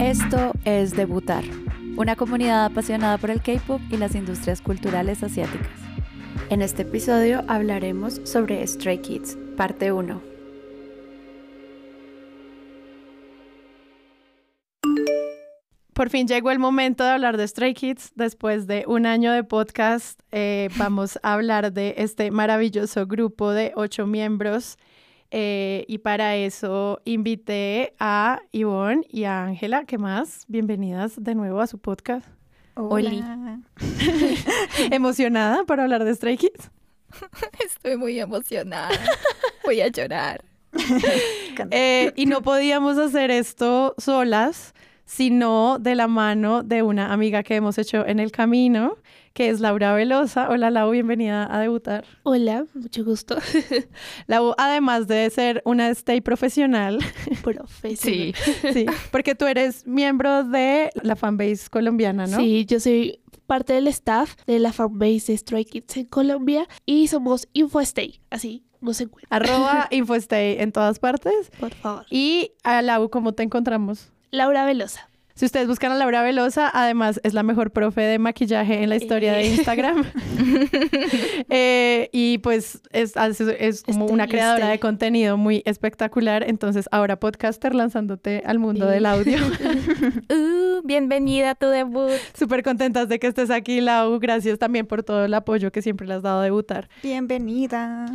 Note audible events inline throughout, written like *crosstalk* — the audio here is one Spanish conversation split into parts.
Esto es Debutar, una comunidad apasionada por el K-pop y las industrias culturales asiáticas. En este episodio hablaremos sobre Stray Kids, parte 1. Por fin llegó el momento de hablar de Stray Kids. Después de un año de podcast, eh, *laughs* vamos a hablar de este maravilloso grupo de ocho miembros eh, y para eso invité a Ivonne y a Ángela. ¿Qué más? Bienvenidas de nuevo a su podcast. Hola. *laughs* ¿Emocionada para hablar de Stray Kids? *laughs* Estoy muy emocionada. Voy a llorar. Eh, y no podíamos hacer esto solas, sino de la mano de una amiga que hemos hecho en el camino que es Laura Velosa. Hola Lau, bienvenida a debutar. Hola, mucho gusto. *laughs* Lau, además de ser una stay profesional. *laughs* Profesional. Sí, sí, porque tú eres miembro de la fanbase colombiana, ¿no? Sí, yo soy parte del staff de la fanbase de Stray Kids en Colombia y somos InfoStay, así no se encuentra. Arroba *laughs* InfoStay en todas partes. Por favor. Y a Lau, ¿cómo te encontramos? Laura Velosa. Si ustedes buscan a Laura Velosa, además es la mejor profe de maquillaje en la historia de Instagram. *laughs* Eh, y pues es, es como una creadora de contenido muy espectacular. Entonces ahora podcaster lanzándote al mundo del audio. *laughs* uh, bienvenida a tu debut. Súper contentas de que estés aquí, Lau. Gracias también por todo el apoyo que siempre le has dado a debutar. Bienvenida.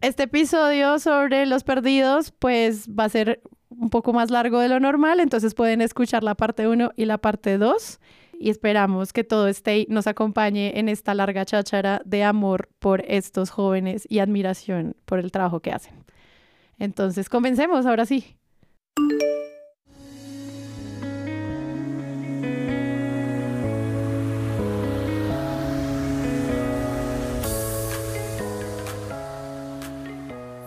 Este episodio sobre los perdidos, pues va a ser un poco más largo de lo normal, entonces pueden escuchar la parte 1 y la parte 2 y esperamos que todo este nos acompañe en esta larga cháchara de amor por estos jóvenes y admiración por el trabajo que hacen. Entonces, comencemos ahora sí.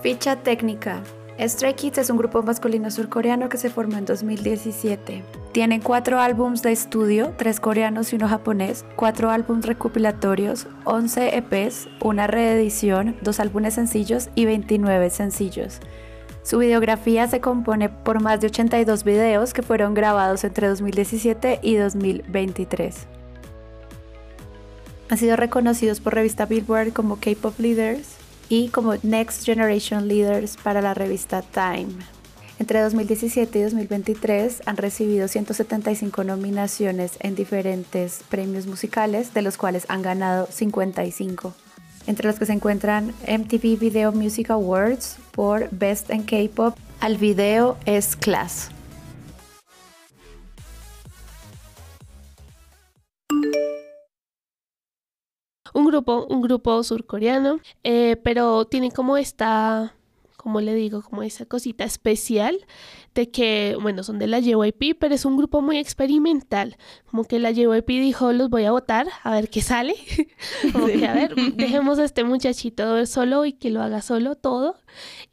Ficha técnica. Stray Kids es un grupo masculino surcoreano que se formó en 2017. Tienen cuatro álbums de estudio, tres coreanos y uno japonés, cuatro álbumes recopilatorios, 11 EPs, una reedición, dos álbumes sencillos y 29 sencillos. Su videografía se compone por más de 82 videos que fueron grabados entre 2017 y 2023. Han sido reconocidos por revista Billboard como K-Pop Leaders, y como Next Generation Leaders para la revista Time. Entre 2017 y 2023 han recibido 175 nominaciones en diferentes premios musicales, de los cuales han ganado 55. Entre los que se encuentran MTV Video Music Awards por Best in K-Pop, al video es Class. Un grupo, un grupo surcoreano, eh, pero tiene como esta, como le digo, como esa cosita especial de que, bueno, son de la JYP, pero es un grupo muy experimental. Como que la JYP dijo, los voy a votar, a ver qué sale. *laughs* como que, a ver, *laughs* dejemos a este muchachito solo y que lo haga solo todo.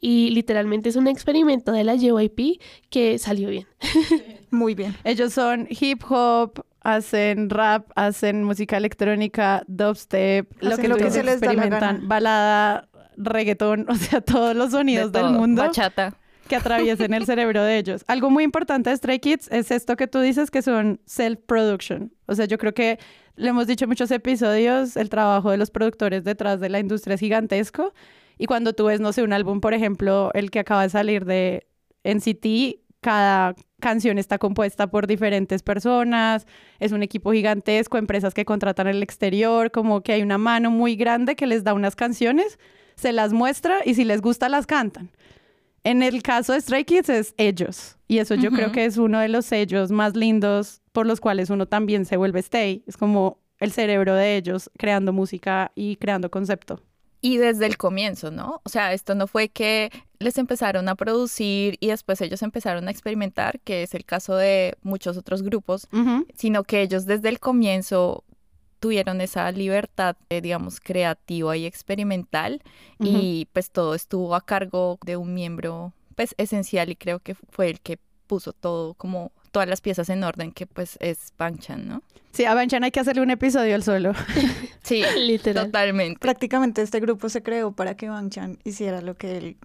Y literalmente es un experimento de la JYP que salió bien. *laughs* Muy bien. Ellos son hip hop, hacen rap, hacen música electrónica, dubstep, lo que, lo que se les experimentan, balada, reggaetón, *laughs* o sea, todos los sonidos del mundo. Bachata. Que atraviesen el cerebro de ellos. *laughs* Algo muy importante de Stray Kids es esto que tú dices que son self-production. O sea, yo creo que lo hemos dicho en muchos episodios, el trabajo de los productores detrás de la industria es gigantesco. Y cuando tú ves, no sé, un álbum, por ejemplo, el que acaba de salir de NCT, cada canción está compuesta por diferentes personas, es un equipo gigantesco, empresas que contratan en el exterior, como que hay una mano muy grande que les da unas canciones, se las muestra y si les gusta las cantan. En el caso de Stray Kids es ellos. Y eso yo creo que es uno de los sellos más lindos por los cuales uno también se vuelve stay. Es como el cerebro de ellos creando música y creando concepto y desde el comienzo, ¿no? O sea, esto no fue que les empezaron a producir y después ellos empezaron a experimentar, que es el caso de muchos otros grupos, sino que ellos desde el comienzo tuvieron esa libertad, eh, digamos, creativa y experimental y pues todo estuvo a cargo de un miembro pues esencial y creo que fue el que puso todo como todas las piezas en orden, que pues es Bangchan, ¿no? Sí, a Banchan hay que hacerle un episodio al solo. Sí, *laughs* Literal. totalmente. Prácticamente este grupo se creó para que Bang Chan hiciera lo que él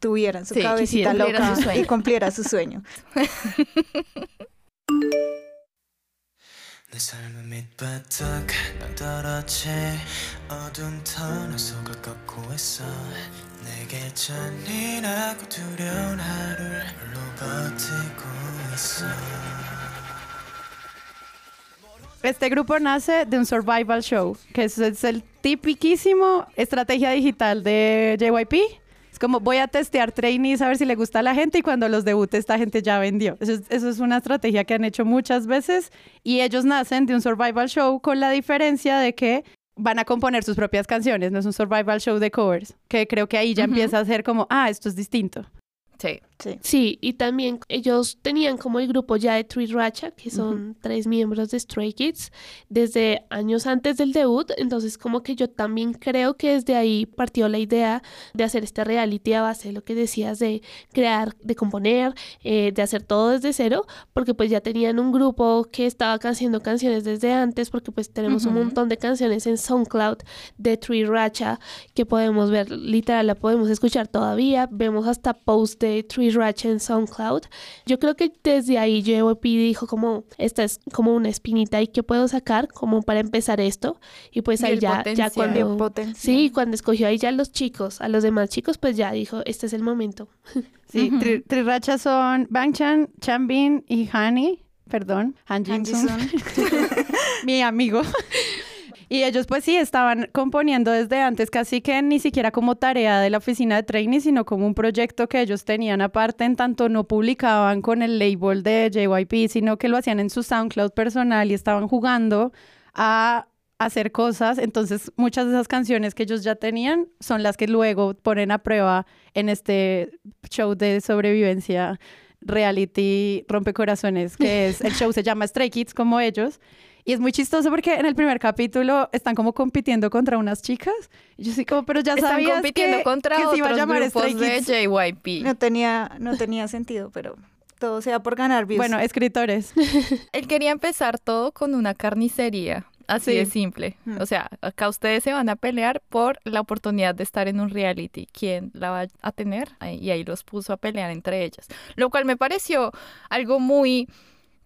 tuviera en su Sí, cabecita quisiera, cumpliera loca su sueño. y cumpliera su sueño. *laughs* 내 삶은 밑바닥 난 떨어지 어두운 터널 속을 걷고 있어 내게 잔인하고 두려운 하루를 홀로 버티고 있어 Este grupo nace de un survival show, que es, es el tipiquísimo estrategia digital de JYP. Es como voy a testear trainees a ver si le gusta a la gente y cuando los debute esta gente ya vendió. Eso es, eso es una estrategia que han hecho muchas veces y ellos nacen de un survival show con la diferencia de que van a componer sus propias canciones, no es un survival show de covers, que creo que ahí ya empieza a ser como, ah, esto es distinto. Sí. Sí. Sí, y también ellos tenían como el grupo ya de Three Racha, que son tres miembros de Stray Kids, desde años antes del debut, entonces como que yo también creo que desde ahí partió la idea de hacer este reality a base de lo que decías de crear, de componer, eh, de hacer todo desde cero, porque pues ya tenían un grupo que estaba haciendo canciones desde antes, porque pues tenemos un montón de canciones en SoundCloud de Three Racha que podemos ver, literal, la podemos escuchar todavía. Vemos hasta post de Three Racha en SoundCloud. Yo creo que desde ahí JYP dijo como, esta es como una espinita y que puedo sacar como para empezar esto. Y pues Y ahí ya, ya cuando... Sí, cuando escogió ahí ya los chicos, a los demás chicos, pues ya dijo, este es el momento. *laughs* Sí, Ujú. tri- Trirachas son Bangchan, Chanbin y Hani, perdón, Han Han *laughs* mi amigo. *laughs* Y ellos pues sí estaban componiendo desde antes, casi que ni siquiera como tarea de la oficina de training, sino como un proyecto que ellos tenían aparte, en tanto no publicaban con el label de JYP, sino que lo hacían en su SoundCloud personal y estaban jugando a hacer cosas. Entonces muchas de esas canciones que ellos ya tenían son las que luego ponen a prueba en este show de sobrevivencia reality rompecorazones, que es el show se llama Stray Kids como ellos. Y es muy chistoso porque en el primer capítulo están como compitiendo contra unas chicas. Y yo sí como, pero ya Están sabías compitiendo que, contra que se iba a llamar grupos de. JYP. No tenía, no tenía sentido, pero todo sea por ganar views. Bueno, escritores. *laughs* Él quería empezar todo con una carnicería. Así Sí. de simple. Mm. O sea, acá ustedes se van a pelear por la oportunidad de estar en un reality. ¿Quién la va a tener? Y ahí los puso a pelear entre ellas. Lo cual me pareció algo muy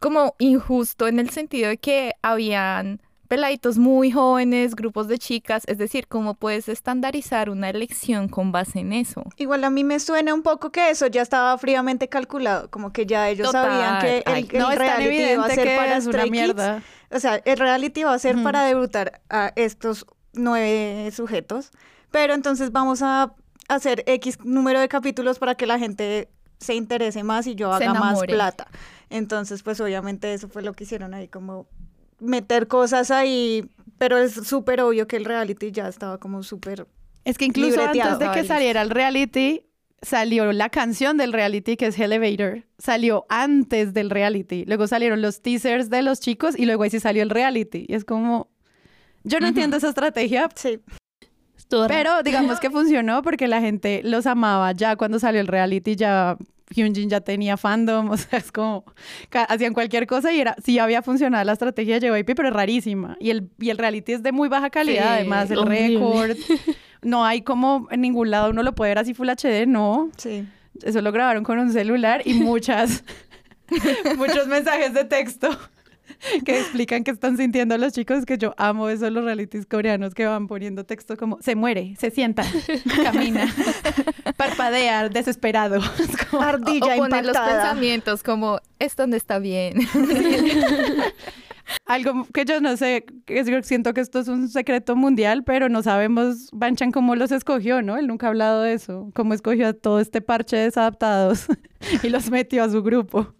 como injusto en el sentido de que habían peladitos muy jóvenes, grupos de chicas. Es decir, ¿cómo puedes estandarizar una elección con base en eso? Igual a mí me suena un poco que eso ya estaba fríamente calculado, como que ya ellos Total. sabían que el, Ay, el no, es tan reality iba a ser para es una Kids. mierda. O sea, el reality va a ser para debutar a estos nueve sujetos, pero entonces vamos a hacer X número de capítulos para que la gente se interese más y yo haga más plata. Entonces, pues obviamente eso fue lo que hicieron ahí, como meter cosas ahí, pero es súper obvio que el reality ya estaba como súper... Es que incluso antes de que saliera el reality, salió la canción del reality que es Elevator. Salió antes del reality. Luego salieron los teasers de los chicos y luego ahí sí salió el reality. Y es como... Yo no entiendo esa estrategia, Sí, pero digamos que *laughs* funcionó porque la gente los amaba ya cuando salió el reality, ya Hyunjin ya tenía fandom, *laughs* o sea, es como hacían cualquier cosa y era sí había funcionado la estrategia de JYP, pero es rarísima. Y el, y el reality es de muy baja calidad, Sí, además, el récord. *laughs* No hay como en ningún lado uno lo puede ver así Full HD, no. sí. Eso lo grabaron con un celular y muchas, *laughs* muchos mensajes de texto *laughs* que explican qué están sintiendo los chicos, que yo amo eso, los realities coreanos que van poniendo texto como se muere, se sienta, *laughs* camina, *laughs* parpadea, desesperado. Como- Ardilla o poner los pensamientos como, esto no está bien. algo que yo no sé, que yo siento que esto es un secreto mundial, pero no sabemos Banchan cómo los escogió, ¿no? Él nunca ha hablado de eso, cómo escogió a todo este parche de desadaptados y los metió a su grupo.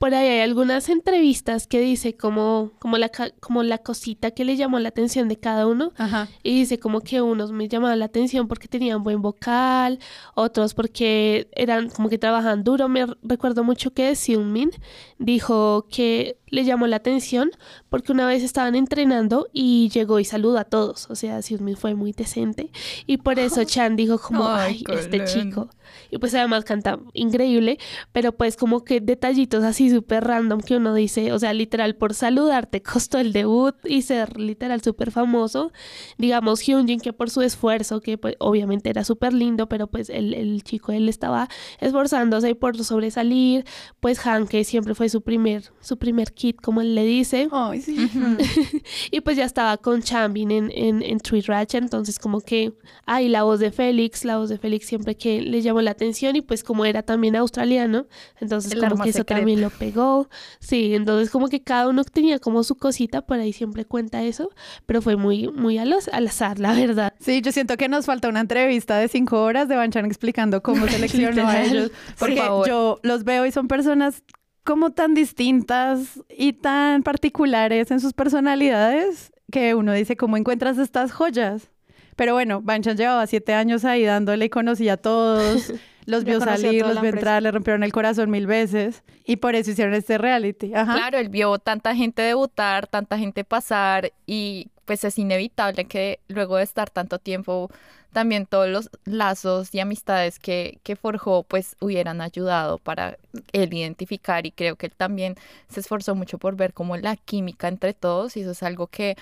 Por ahí hay algunas entrevistas que dice como, como, la, como la cosita que le llamó la atención de cada uno. Ajá. Y dice como que unos me llamaban la atención porque tenían buen vocal, otros porque eran como que trabajaban duro. Me recuerdo mucho que Seungmin dijo que le llamó la atención porque una vez estaban entrenando y llegó y saludó a todos. O sea, Seungmin fue muy decente. Y por eso *laughs* Chan dijo como, Ay, ay, este chico. Y pues además canta increíble, pero pues como que detallitos así súper random que uno dice, o sea, literal por saludarte *laughs* costó el debut y ser literal súper famoso. Digamos, Hyunjin que por su esfuerzo, que pues obviamente era súper lindo, pero pues el, el, chico él estaba esforzándose por sobresalir. Pues Han que siempre fue su primer, su primer kit, como él le dice. Ay, sí. *laughs* y pues ya estaba con Chambin en, en, en Tweet Ratchet, entonces como que, ay, la voz de Félix, la voz de Félix siempre que le llamó la atención y pues como era también australiano, entonces como que eso también lo pegó. Sí, entonces como que cada uno tenía como su cosita, por ahí siempre cuenta eso, pero fue muy, muy al, al azar, la verdad. Sí, yo siento que nos falta una entrevista de cinco horas de Banchan explicando cómo *laughs* seleccionó a ellos, porque yo los veo y son personas como tan distintas y tan particulares en sus personalidades que uno dice, ¿cómo encuentras estas joyas? Pero bueno, Banchan llevaba siete años ahí dándole y conocía a todos. *laughs* Los vio salir, los vio entrar, le rompieron el corazón mil veces y por eso hicieron este reality. Claro, él vio tanta gente debutar, tanta gente pasar y pues es inevitable que luego de estar tanto tiempo también todos los lazos y amistades que, que forjó pues hubieran ayudado para él identificar y creo que él también se esforzó mucho por ver como la química entre todos y eso es algo que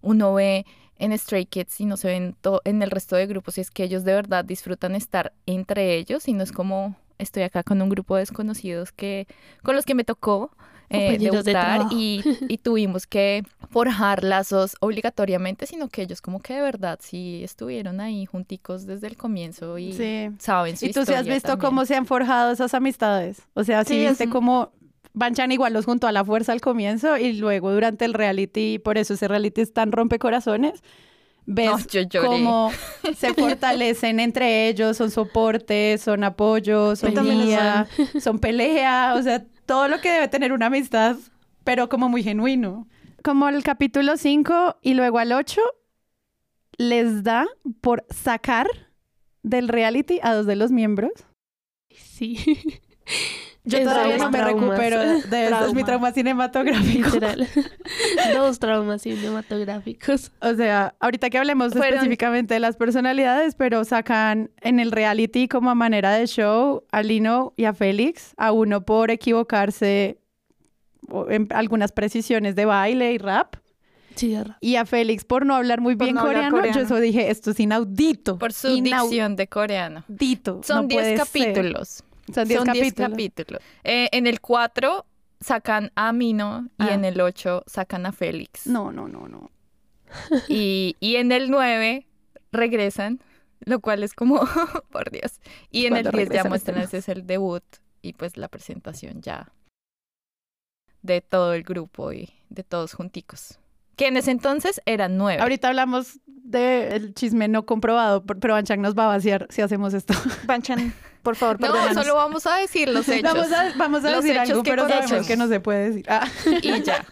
uno ve en Stray Kids y no se ven en el resto de grupos y es que ellos de verdad disfrutan estar entre ellos y no es como estoy acá con un grupo de desconocidos que con los que me tocó eh, debutar y, y, *laughs* tuvimos que forjar lazos obligatoriamente, sino que ellos como que de verdad sí estuvieron ahí junticos desde el comienzo y saben su ¿Y tú sí has visto cómo se han forjado esas amistades? O sea, sí, viste cómo Banchan igual los juntó a la fuerza al comienzo y luego durante el reality, por eso ese reality es tan rompecorazones, ves cómo *laughs* se fortalecen entre ellos, son soporte, son apoyo, son guía, *laughs* son pelea, o sea, todo lo que debe tener una amistad, pero como muy genuino. Como el capítulo 5 y luego al 8 les da por sacar del reality a dos de los miembros. Sí. *laughs* Yo todavía no me recupero de *laughs* eso. mi trauma cinematográfico. Literal. *laughs* *laughs* Dos traumas cinematográficos. O sea, ahorita que hablemos específicamente de las personalidades, pero sacan en el reality como a manera de show a Lino y a Félix, a uno por equivocarse en algunas precisiones de baile y rap. Sí, y a Félix por no hablar muy bien coreano, yo eso dije, esto es inaudito. Por su dicción de coreano. Dito. Son 10 capítulos. Son 10 capítulos. Eh, en el 4 sacan a Mino y ah. en el 8 sacan a Félix. No, no, no, no. Y, y en el 9 regresan, lo cual es como, *laughs* por Dios. Y en el 10 ya muestran ese es el debut y pues la presentación ya de todo el grupo y de todos junticos. Que en ese entonces eran nueve. Ahorita hablamos del chisme no comprobado, pero Banchan nos va a vaciar si hacemos esto. *laughs* Banchan, por favor, *laughs* perdónanos. No, solo vamos a decir los hechos. Vamos a, vamos a decir algo, pero sabemos que no se puede decir. Ah. Y ya.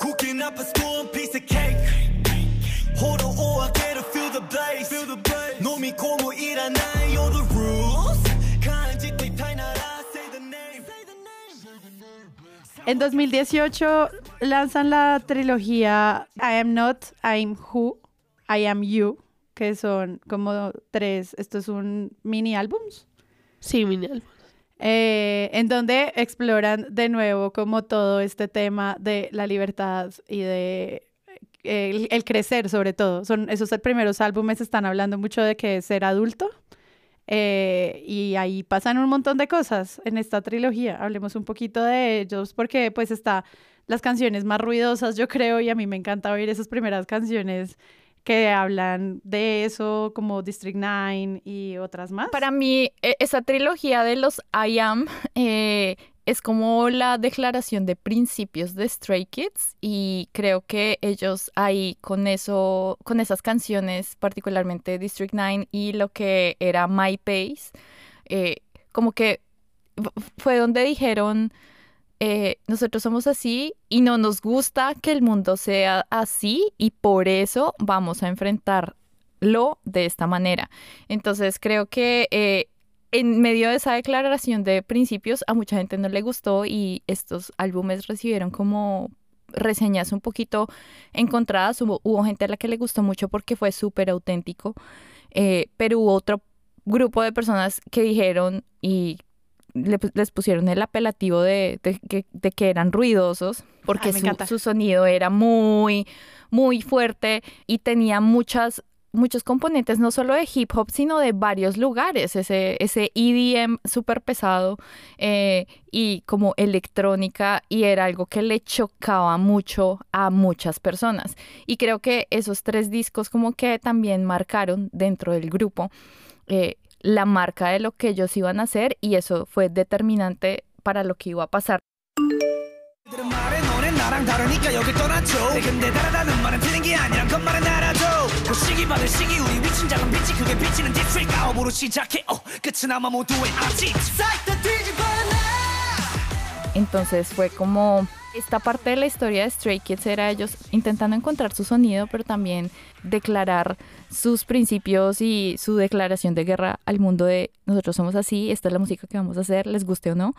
Cooking up a spoon piece of cake. Hold on, oh, I En 2018 lanzan la trilogía I Am Not, I'm Who, I Am You, que son como tres, esto es un mini álbums. Sí, mini álbums. Eh, en donde exploran de nuevo como todo este tema de la libertad y de eh, el, crecer sobre todo. Son esos primeros álbumes están hablando mucho de que es ser adulto eh, y ahí pasan un montón de cosas en esta trilogía. Hablemos un poquito de ellos porque pues está las canciones más ruidosas, yo creo, y a mí me encanta oír esas primeras canciones que hablan de eso, como District 9 y otras más. Para mí, e, esa trilogía de los I Am eh, es como la declaración de principios de Stray Kids y creo que ellos ahí con eso, con esas canciones, particularmente District 9 y lo que era My Pace, eh, como que fue donde dijeron, eh, nosotros somos así y no nos gusta que el mundo sea así y por eso vamos a enfrentarlo de esta manera. Entonces creo que eh, en medio de esa declaración de principios a mucha gente no le gustó y estos álbumes recibieron como reseñas un poquito encontradas. Hubo, hubo gente a la que le gustó mucho porque fue súper auténtico, eh, pero hubo otro grupo de personas que dijeron y les pusieron el apelativo de, de, que eran ruidosos porque su, su, sonido era muy, muy fuerte y tenía muchas muchos componentes, no solo de hip hop, sino de varios lugares, ese, ese EDM súper pesado eh, y como electrónica, y era algo que le chocaba mucho a muchas personas. Y creo que esos tres discos como que también marcaron dentro del grupo eh, la marca de lo que ellos iban a hacer y eso fue determinante para lo que iba a pasar. Entonces fue como esta parte de la historia de Stray Kids era ellos intentando encontrar su sonido, pero también declarar sus principios y su declaración de guerra al mundo de nosotros somos así, esta es la música que vamos a hacer, les guste o no.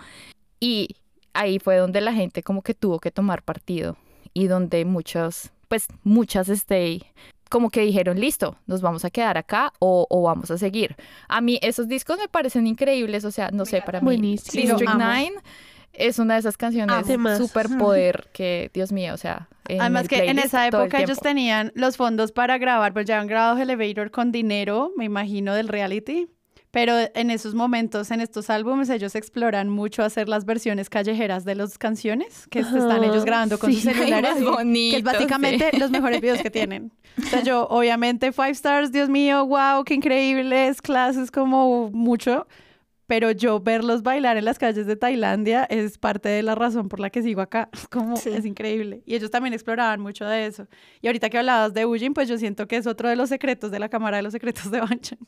Y ahí fue donde la gente como que tuvo que tomar partido y donde muchos, pues muchas este, como que dijeron, listo, nos vamos a quedar acá o, vamos a seguir. A mí esos discos me parecen increíbles, o sea, no sé, para mí District 9 es una de esas canciones super poder que, Dios mío, o sea... Además que en esa época ellos tenían los fondos para grabar, pues ya han grabado Elevator con dinero, me imagino, del reality. Pero en esos momentos, en estos álbumes, ellos exploran mucho hacer las versiones callejeras de las canciones que están ellos ah, grabando con sus *laughs* celulares. que es básicamente los mejores videos que tienen. O sea, yo, obviamente, Five Stars, Dios mío, wow, qué increíbles, clases como mucho. Pero yo verlos bailar en las calles de Tailandia es parte de la razón por la que sigo acá. *laughs* Como es increíble. Y ellos también exploraban mucho de eso. Y ahorita que hablabas de Ujin, pues yo siento que es otro de los secretos de la Cámara de los Secretos de Banchan.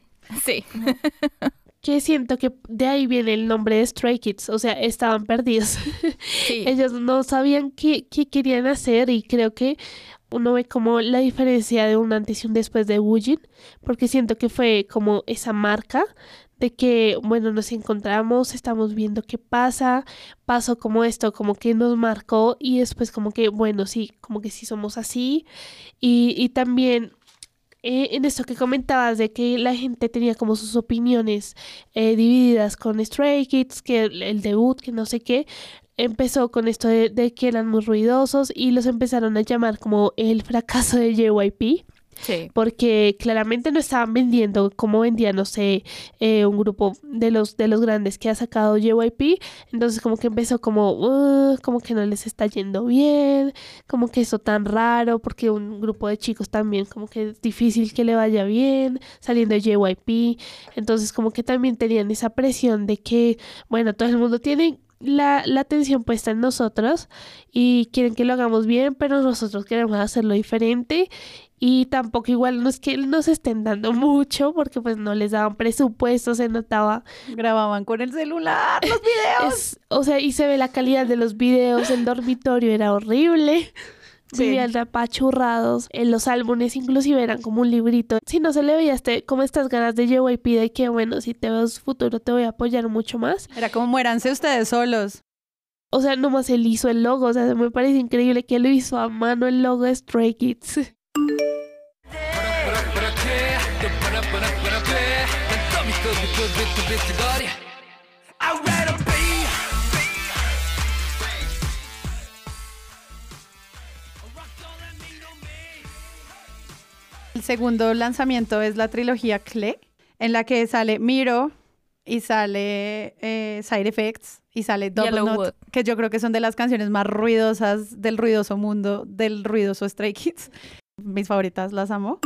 Sí. *laughs* que siento que de ahí viene el nombre de Stray Kids, o sea, estaban perdidos. *laughs* Ellos no sabían qué, qué, querían hacer y creo que uno ve como la diferencia de un antes y un después de Wujin, porque siento que fue como esa marca de que, bueno, nos encontramos, estamos viendo qué pasa, pasó como esto, como que nos marcó y después como que, bueno, sí, como que sí somos así y, y también eh, en esto que comentabas de que la gente tenía como sus opiniones eh, divididas con Stray Kids, que el, debut, que no sé qué, empezó con esto de, de, que eran muy ruidosos y los empezaron a llamar como el fracaso de JYP. Porque claramente no estaban vendiendo como vendía, no sé, eh, un grupo de los, de los grandes que ha sacado JYP. Entonces como que empezó como, como que no les está yendo bien, como que eso tan raro, porque un grupo de chicos también como que es difícil que le vaya bien saliendo de JYP. Entonces como que también tenían esa presión de que, bueno, todo el mundo tiene la, la, atención puesta en nosotros y quieren que lo hagamos bien, pero nosotros queremos hacerlo diferente y tampoco igual no es que nos estén dando mucho porque pues no les daban presupuesto, se notaba. Grababan con el celular los *laughs* videos. o sea, y se ve la calidad de los videos, el dormitorio era horrible. Sí. Vivían apachurrados. En los álbumes inclusive eran como un librito. Si no se le veía este, como estas ganas de JYP de que bueno, si te veo futuro te voy a apoyar mucho más. Era como muéranse ustedes solos. O sea, nomás él hizo el logo. O sea, me parece increíble que lo hizo a mano el logo de Stray Kids. *laughs* El segundo lanzamiento es la trilogía Cle, en la que sale Miro y sale eh, Side Effects y sale Double Note, que yo creo que son de las canciones más ruidosas del ruidoso mundo del ruidoso Stray Kids. Mis favoritas, las amo.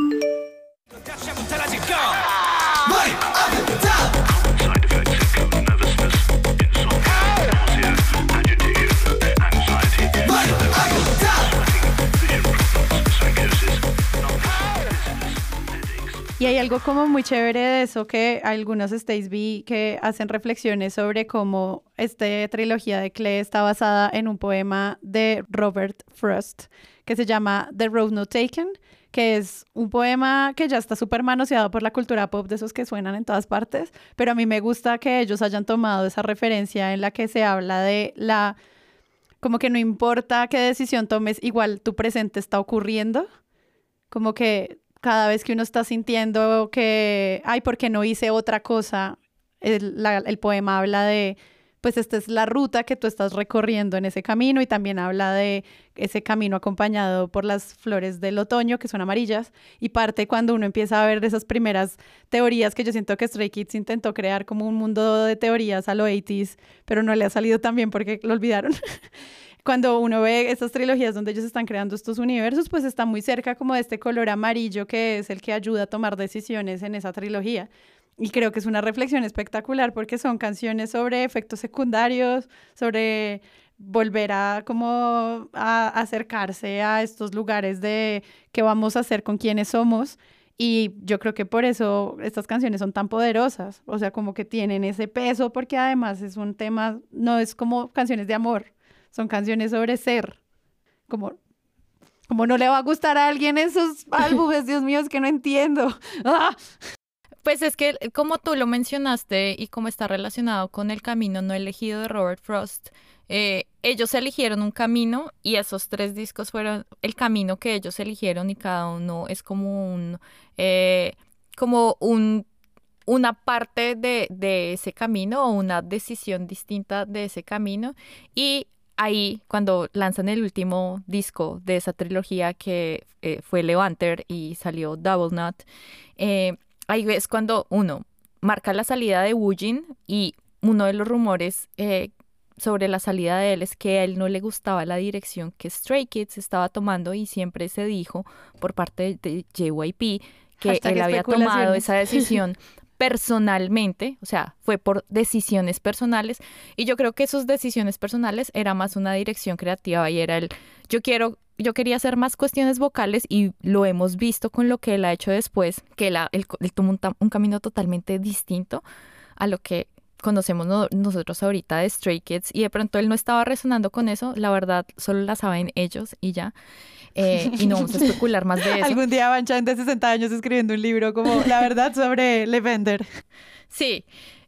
Y hay algo como muy chévere de eso que algunos Stays vi que hacen reflexiones sobre cómo esta trilogía de Clay está basada en un poema de Robert Frost que se llama The Road Not Taken, que es un poema que ya está súper manoseado por la cultura pop de esos que suenan en todas partes, pero a mí me gusta que ellos hayan tomado esa referencia en la que se habla de la como que no importa qué decisión tomes, igual tu presente está ocurriendo. Como que cada vez que uno está sintiendo que, ay, ¿por qué no hice otra cosa? El, el poema habla de pues esta es la ruta que tú estás recorriendo en ese camino y también habla de ese camino acompañado por las flores del otoño que son amarillas y parte cuando uno empieza a ver esas primeras teorías que yo siento que Stray Kids intentó crear como un mundo de teorías a lo 80s, pero no le ha salido tan bien porque lo olvidaron. *laughs* cuando uno ve estas trilogías donde ellos están creando estos universos, pues está muy cerca como de este color amarillo que es el que ayuda a tomar decisiones en esa trilogía. Y creo que es una reflexión espectacular porque son canciones sobre efectos secundarios, sobre volver a como a acercarse a estos lugares de qué vamos a hacer con quienes somos. Y yo creo que por eso estas canciones son tan poderosas, o sea, como que tienen ese peso porque además es un tema, no es como canciones de amor, son canciones sobre ser, como como no le va a gustar a alguien esos *laughs* álbumes, Dios mío, es que no entiendo. *laughs* ¡Ah! Pues es que como tú lo mencionaste y como está relacionado con el camino no elegido de Robert Frost, eh, ellos eligieron un camino y esos tres discos fueron el camino que ellos eligieron y cada uno es como un, eh, como un, una parte de, de ese camino o una decisión distinta de ese camino. Y ahí cuando lanzan el último disco de esa trilogía que eh, fue Levanter y salió Double Knot, eh, ahí es cuando uno marca la salida de Woojin y uno de los rumores eh, sobre la salida de él es que a él no le gustaba la dirección que Stray Kids estaba tomando y siempre se dijo por parte de JYP que él había tomado esa decisión *laughs* personalmente, o sea, fue por decisiones personales. Y yo creo que sus decisiones personales era más una dirección creativa y era el yo quiero yo quería hacer más cuestiones vocales y lo hemos visto con lo que él ha hecho después, que él, él, tomó un, camino totalmente distinto a lo que conocemos nosotros ahorita de Stray Kids y de pronto él no estaba resonando con eso, la verdad solo la saben ellos y ya. Eh, y no vamos a especular más de *laughs* eso. Algún día van de 60 años escribiendo un libro como la verdad sobre Levender. Sí,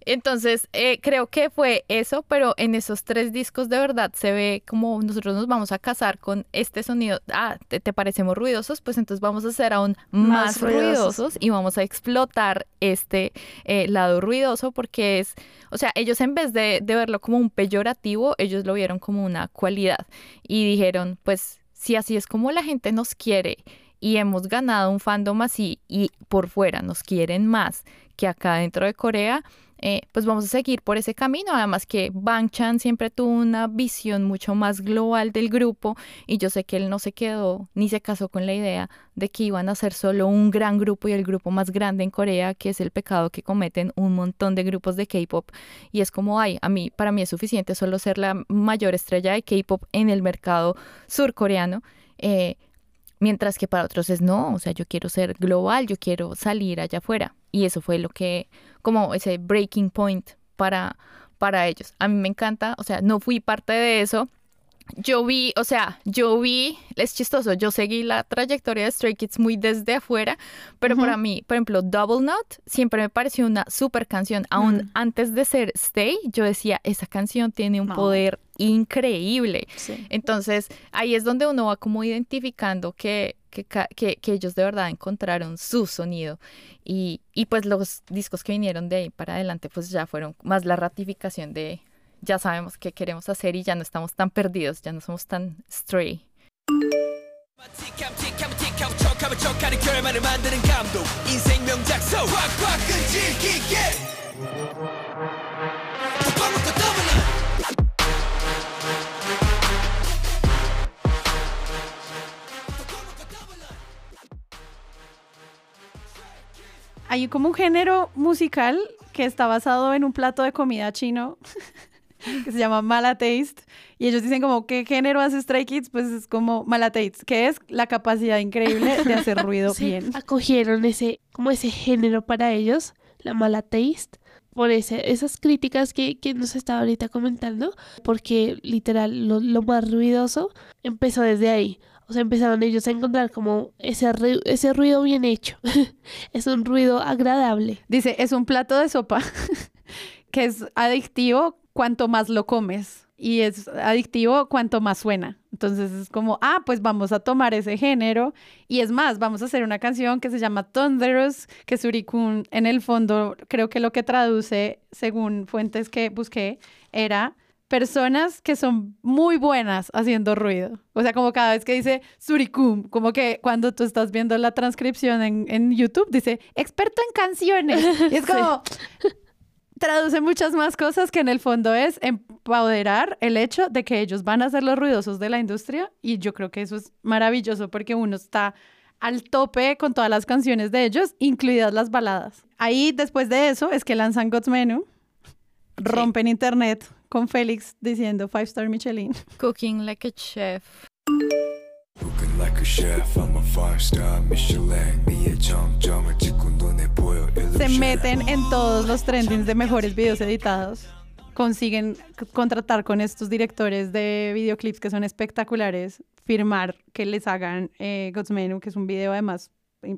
entonces, eh, creo que fue eso, pero en esos tres discos de verdad se ve como nosotros nos vamos a casar con este sonido. Ah, ¿te, parecemos ruidosos? Pues entonces vamos a ser aún más, ruidosos. y vamos a explotar este eh, lado ruidoso porque es, o sea, ellos en vez de, de verlo como un peyorativo, ellos lo vieron como una cualidad y dijeron, pues si así es como la gente nos quiere y hemos ganado un fandom así y por fuera nos quieren más que acá dentro de Corea, eh, pues vamos a seguir por ese camino. Además que Bang Chan siempre tuvo una visión mucho más global del grupo y yo sé que él no se quedó ni se casó con la idea de que iban a ser solo un gran grupo y el grupo más grande en Corea, que es el pecado que cometen un montón de grupos de K-pop. Y es como, ay, a mí, para mí es suficiente solo ser la mayor estrella de K-pop en el mercado surcoreano. Eh, mientras que para otros es no, o sea, yo quiero ser global, yo quiero salir allá afuera. Y eso fue lo que, como ese breaking point para, para ellos. A mí me encanta, o sea, no fui parte de eso. Yo vi, o sea, yo vi, es chistoso, yo seguí la trayectoria de Stray Kids muy desde afuera, pero para mí, por ejemplo, Double Knot siempre me pareció una super canción. Aún mm. antes de ser Stay, yo decía, esa canción tiene un poder increíble. Entonces, ahí es donde uno va como identificando que que, ellos de verdad encontraron su sonido. Y, y pues los discos que vinieron de ahí para adelante, pues ya fueron más la ratificación de ya sabemos qué queremos hacer y ya no estamos tan perdidos, ya no somos tan stray. Hay como un género musical que está basado en un plato de comida chino *laughs* que se llama Mala Taste. Y ellos dicen como, ¿qué género hace Stray Kids? Pues es como Mala Taste, que es la capacidad increíble de hacer ruido *laughs* bien. Acogieron ese, como ese género para ellos, la Mala Taste por ese, esas críticas que, que, nos estaba ahorita comentando, porque literal lo, lo, más ruidoso empezó desde ahí. O sea, empezaron ellos a encontrar como ese, ese ruido bien hecho. *laughs* es un ruido agradable. Dice, es un plato de sopa *laughs* que es adictivo cuanto más lo comes. y es adictivo cuanto más suena. Entonces es como, ah, pues vamos a tomar ese género y es más, vamos a hacer una canción que se llama Thunderous, que Surikun en el fondo creo que lo que traduce, según fuentes que busqué, era personas que son muy buenas haciendo ruido. O sea, como cada vez que dice Suricum, como que cuando tú estás viendo la transcripción en, en YouTube, dice experto en canciones. *laughs* Y es como, traduce muchas más cosas que en el fondo es empoderar el hecho de que ellos van a ser los ruidosos de la industria y yo creo que eso es maravilloso porque uno está al tope con todas las canciones de ellos, incluidas las baladas. Ahí después de eso es que lanzan God's Menu, rompen internet con Félix diciendo Five Star Michelin. Cooking like a chef. Cooking like a chef, I'm a five star Michelin. Se meten en todos los trendings de mejores videos editados. Consiguen contratar con estos directores de videoclips que son espectaculares, firmar que les hagan eh, God's Menu, que es un video además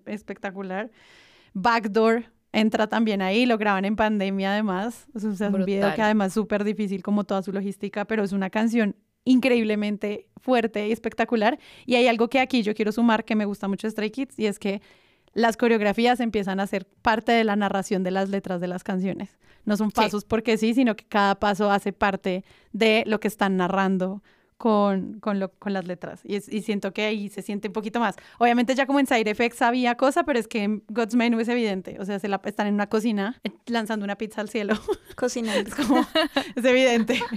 espectacular. Backdoor, entra también ahí, lo graban en pandemia además. O sea, es un video que además es súper difícil como toda su logística, pero es una canción increíblemente fuerte y espectacular. Y hay algo que aquí yo quiero sumar que me gusta mucho de Stray Kids y es que las coreografías empiezan a ser parte de la narración de las letras de las canciones. No son pasos porque sí, sino que cada paso hace parte de lo que están narrando con, con, lo- con las letras. Y, es- y siento que ahí se siente un poquito más. Obviamente ya como en Side Effects había cosa, pero es que en God's Menu es evidente. O sea, se la, están en una cocina eh, lanzando una pizza al cielo. *laughs* Cocinando. es como, es evidente. *laughs*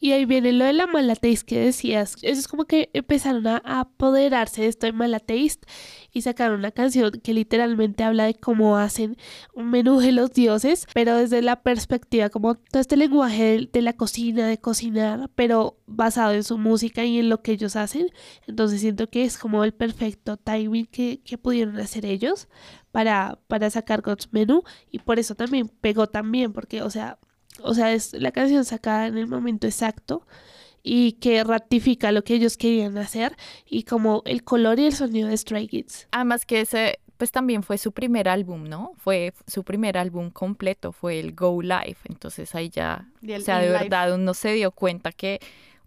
Y ahí viene lo de la mala taste que decías. Eso es como que empezaron a a apoderarse de esto de mala taste y sacaron una canción que literalmente habla de cómo hacen un menú de los dioses, pero desde la perspectiva como todo este lenguaje de, de la cocina, de cocinar, pero basado en su música y en lo que ellos hacen. Entonces siento que es como el perfecto timing que, que pudieron hacer ellos para, para sacar God's Menu y por eso también pegó también, porque, o sea, o sea, es la canción sacada en el momento exacto y que ratifica lo que ellos querían hacer y como el color y el sonido de Stray Kids. Además que ese, pues también fue su primer álbum, ¿no? Fue su primer álbum completo, fue el Go Live. Entonces ahí ya, o sea, de In Life. verdad uno se dio cuenta que,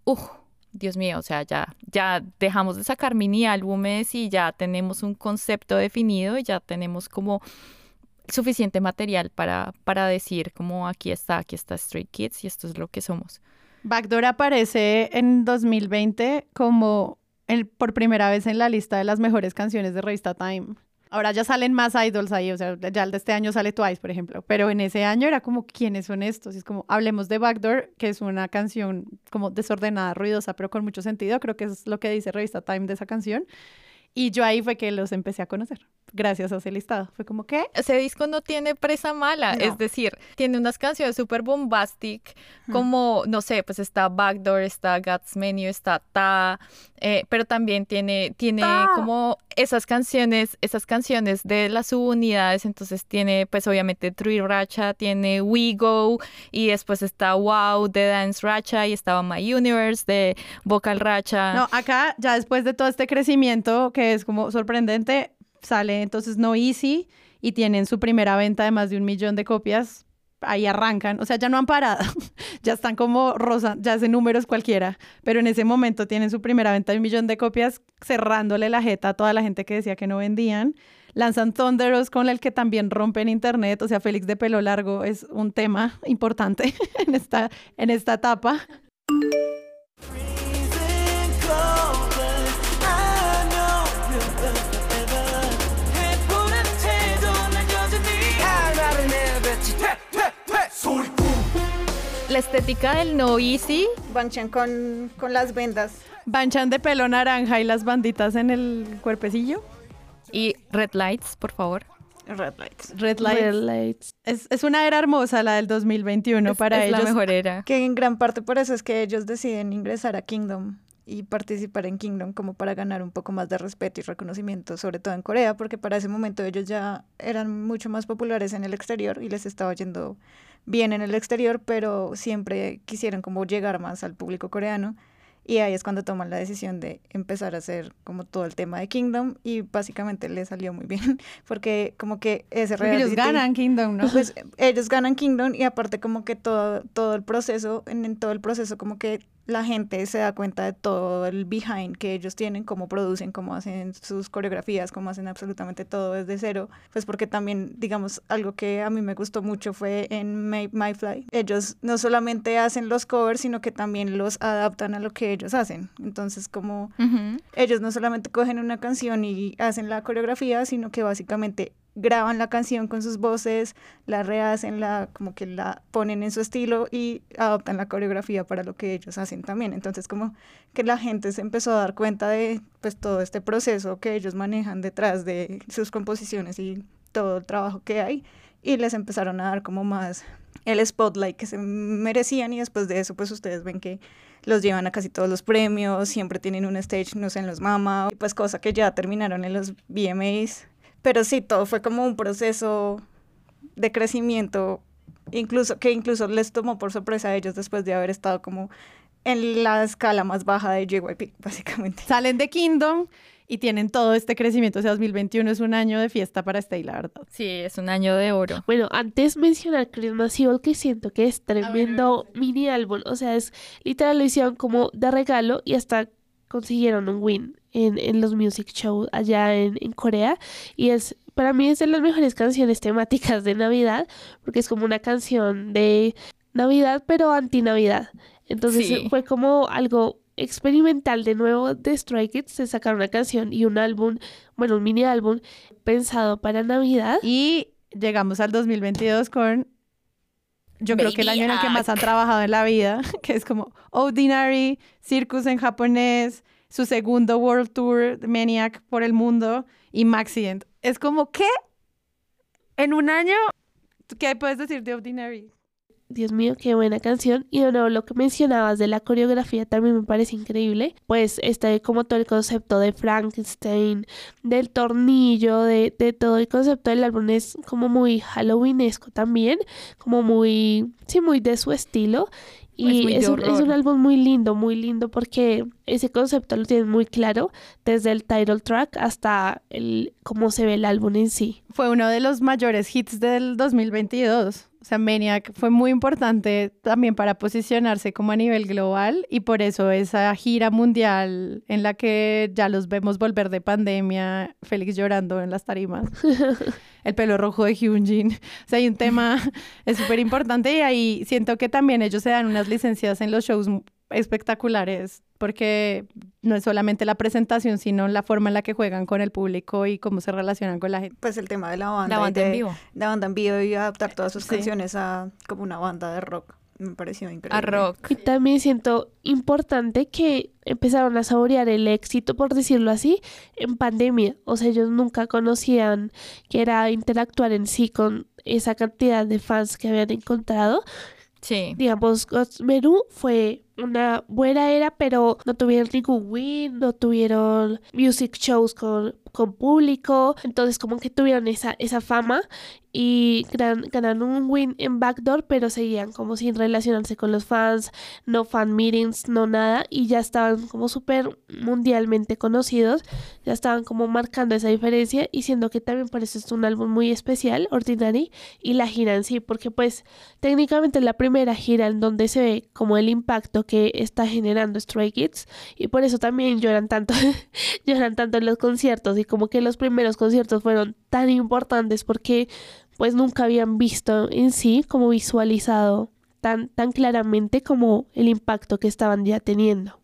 uff, Dios mío, o sea, ya, ya dejamos de sacar mini álbumes y ya tenemos un concepto definido y ya tenemos como suficiente material para, para decir como aquí está, aquí está Stray Kids y esto es lo que somos. Backdoor aparece en 2020 como el, por primera vez en la lista de las mejores canciones de revista Time. Ahora ya salen más idols ahí, o sea, ya el de este año sale Twice, por ejemplo, pero en ese año era como, ¿quiénes son estos? Es como, hablemos de Backdoor, que es una canción como desordenada, ruidosa, pero con mucho sentido, creo que es lo que dice revista Time de esa canción. Y yo ahí fue que los empecé a conocer, gracias a ese listado. Fue como, ¿qué? Ese disco no tiene presa mala, No. es decir, tiene unas canciones súper bombastic, como, no sé, pues está Backdoor, está God's Menu, está Ta, eh, pero también tiene, tiene Ta. como esas canciones, esas canciones de las subunidades, entonces tiene pues obviamente True Racha, tiene We Go, y después está Wow de Dance Racha, y estaba My Universe de Vocal Racha. No, acá ya después de todo este crecimiento que es como sorprendente, sale entonces No Easy y tienen su primera venta de más de un millón de copias. Ahí arrancan, o sea, ya no han parado, *laughs* ya están como rosa, ya hacen números cualquiera, pero en ese momento tienen su primera venta de un millón de copias, cerrándole la jeta a toda la gente que decía que no vendían. Lanzan Thunderous con el que también rompen internet, o sea, Félix de pelo largo es un tema importante *laughs* en esta, en esta etapa. La estética del No Easy Banchan con, con las vendas. Banchan de pelo naranja y las banditas en el cuerpecillo. y Red Lights, por favor. Red lights. Red Lights. Red Lights. Es, es una era hermosa la del 2021 Es- para es ellos. la mejor era. Que en gran parte por eso es que ellos deciden ingresar a Kingdom y participar en Kingdom como para ganar un poco más de respeto y reconocimiento, sobre todo en Corea, porque para ese momento ellos ya eran mucho más populares en el exterior y les estaba yendo bien en el exterior, pero siempre quisieron como llegar más al público coreano Y ahí es cuando toman la decisión de empezar a hacer como todo el tema de Kingdom y básicamente le salió muy bien *laughs* porque como que ese Porque ellos reality- ganan Kingdom, ¿no? pues ellos ganan Kingdom y aparte como que todo, todo el proceso, en, en todo el proceso como que la gente se da cuenta de todo el behind que ellos tienen, cómo producen, cómo hacen sus coreografías, cómo hacen absolutamente todo desde cero, pues porque también, digamos, algo que a mí me gustó mucho fue en My, My Fly. Ellos no solamente hacen los covers, sino que también los adaptan a lo que ellos hacen. Entonces, como ellos no solamente cogen una canción y hacen la coreografía, sino que básicamente graban la canción con sus voces, la rehacen, la como que la ponen en su estilo y adoptan la coreografía para lo que ellos hacen también. Entonces como que la gente se empezó a dar cuenta de pues todo este proceso que ellos manejan detrás de sus composiciones y todo el trabajo que hay y les empezaron a dar como más el spotlight que se merecían y después de eso pues ustedes ven que los llevan a casi todos los premios, siempre tienen un stage, no sé, en los Mama, pues cosa que ya terminaron en los VMAs. Pero sí, todo fue como un proceso de crecimiento, incluso que incluso les tomó por sorpresa a ellos después de haber estado como en la escala más baja de JYP, *laughs* básicamente. Salen de Kingdom y tienen todo este crecimiento. O sea, 2021 es un año de fiesta para Stay, la verdad. Sí, es un año de oro. Bueno, antes mencionar Christmas Evil, que siento que es tremendo mini álbum. O sea, es literal lo hicieron como de regalo y hasta consiguieron un win en, en los music shows allá en, en Corea. Y es, para mí es de las mejores canciones temáticas de Navidad, porque es como una canción de Navidad, pero anti-Navidad. Entonces Sí. fue como algo experimental de nuevo de Stray Kids de sacar una canción y un álbum, bueno, un mini álbum pensado para Navidad. Y llegamos al 2022 con, yo creo que el año en el que más han trabajado en la vida, *laughs* que es como Ordinary, Circus en japonés, su segundo World Tour, Maniac por el mundo y Maxient. Es como, ¿qué? En un año, ¿qué puedes decir de Ordinary? Dios mío, qué buena canción. Y de nuevo, lo que mencionabas de la coreografía también me parece increíble. Pues este, como todo el concepto de Frankenstein, del tornillo, de, de todo el concepto del álbum es como muy halloweenesco también, como muy, sí, muy de su estilo. Y muy de es, un, es un álbum muy lindo, muy lindo porque ese concepto lo tienen muy claro desde el title track hasta el cómo se ve el álbum en sí. Fue uno de los mayores hits del 2022. O sea, Maniac fue muy importante también para posicionarse como a nivel global y por eso esa gira mundial en la que ya los vemos volver de pandemia, Félix llorando en las tarimas, *laughs* el pelo rojo de Hyunjin. O sea, hay un tema es súper importante y ahí siento que también ellos se dan unas licencias en los shows espectaculares porque no es solamente la presentación, sino la forma en la que juegan con el público y cómo se relacionan con la gente. Pues el tema de la banda. La banda en de- vivo. La banda en vivo y adaptar todas sus Sí. canciones a como una banda de rock. Me pareció increíble. A rock. Y también siento importante que empezaron a saborear el éxito, por decirlo así, en pandemia. O sea, ellos nunca conocían que era interactuar en sí con esa cantidad de fans que habían encontrado. Sí. Digamos, Meru fue una buena era, pero no tuvieron ningún win, no tuvieron music shows con, con público, entonces como que tuvieron esa, esa fama y gran- ganaron un win en Backdoor, pero seguían como sin relacionarse con los fans, no fan meetings, no nada, y ya estaban como súper mundialmente conocidos, ya estaban como marcando esa diferencia y siendo que también por eso es un álbum muy especial, Ordinary, y la gira en sí, porque pues técnicamente es la primera gira en donde se ve como el impacto que está generando Stray Kids y por eso también lloran tanto, *laughs* lloran tanto en los conciertos y como que los primeros conciertos fueron tan importantes porque pues nunca habían visto en sí como visualizado tan, tan claramente como el impacto que estaban ya teniendo.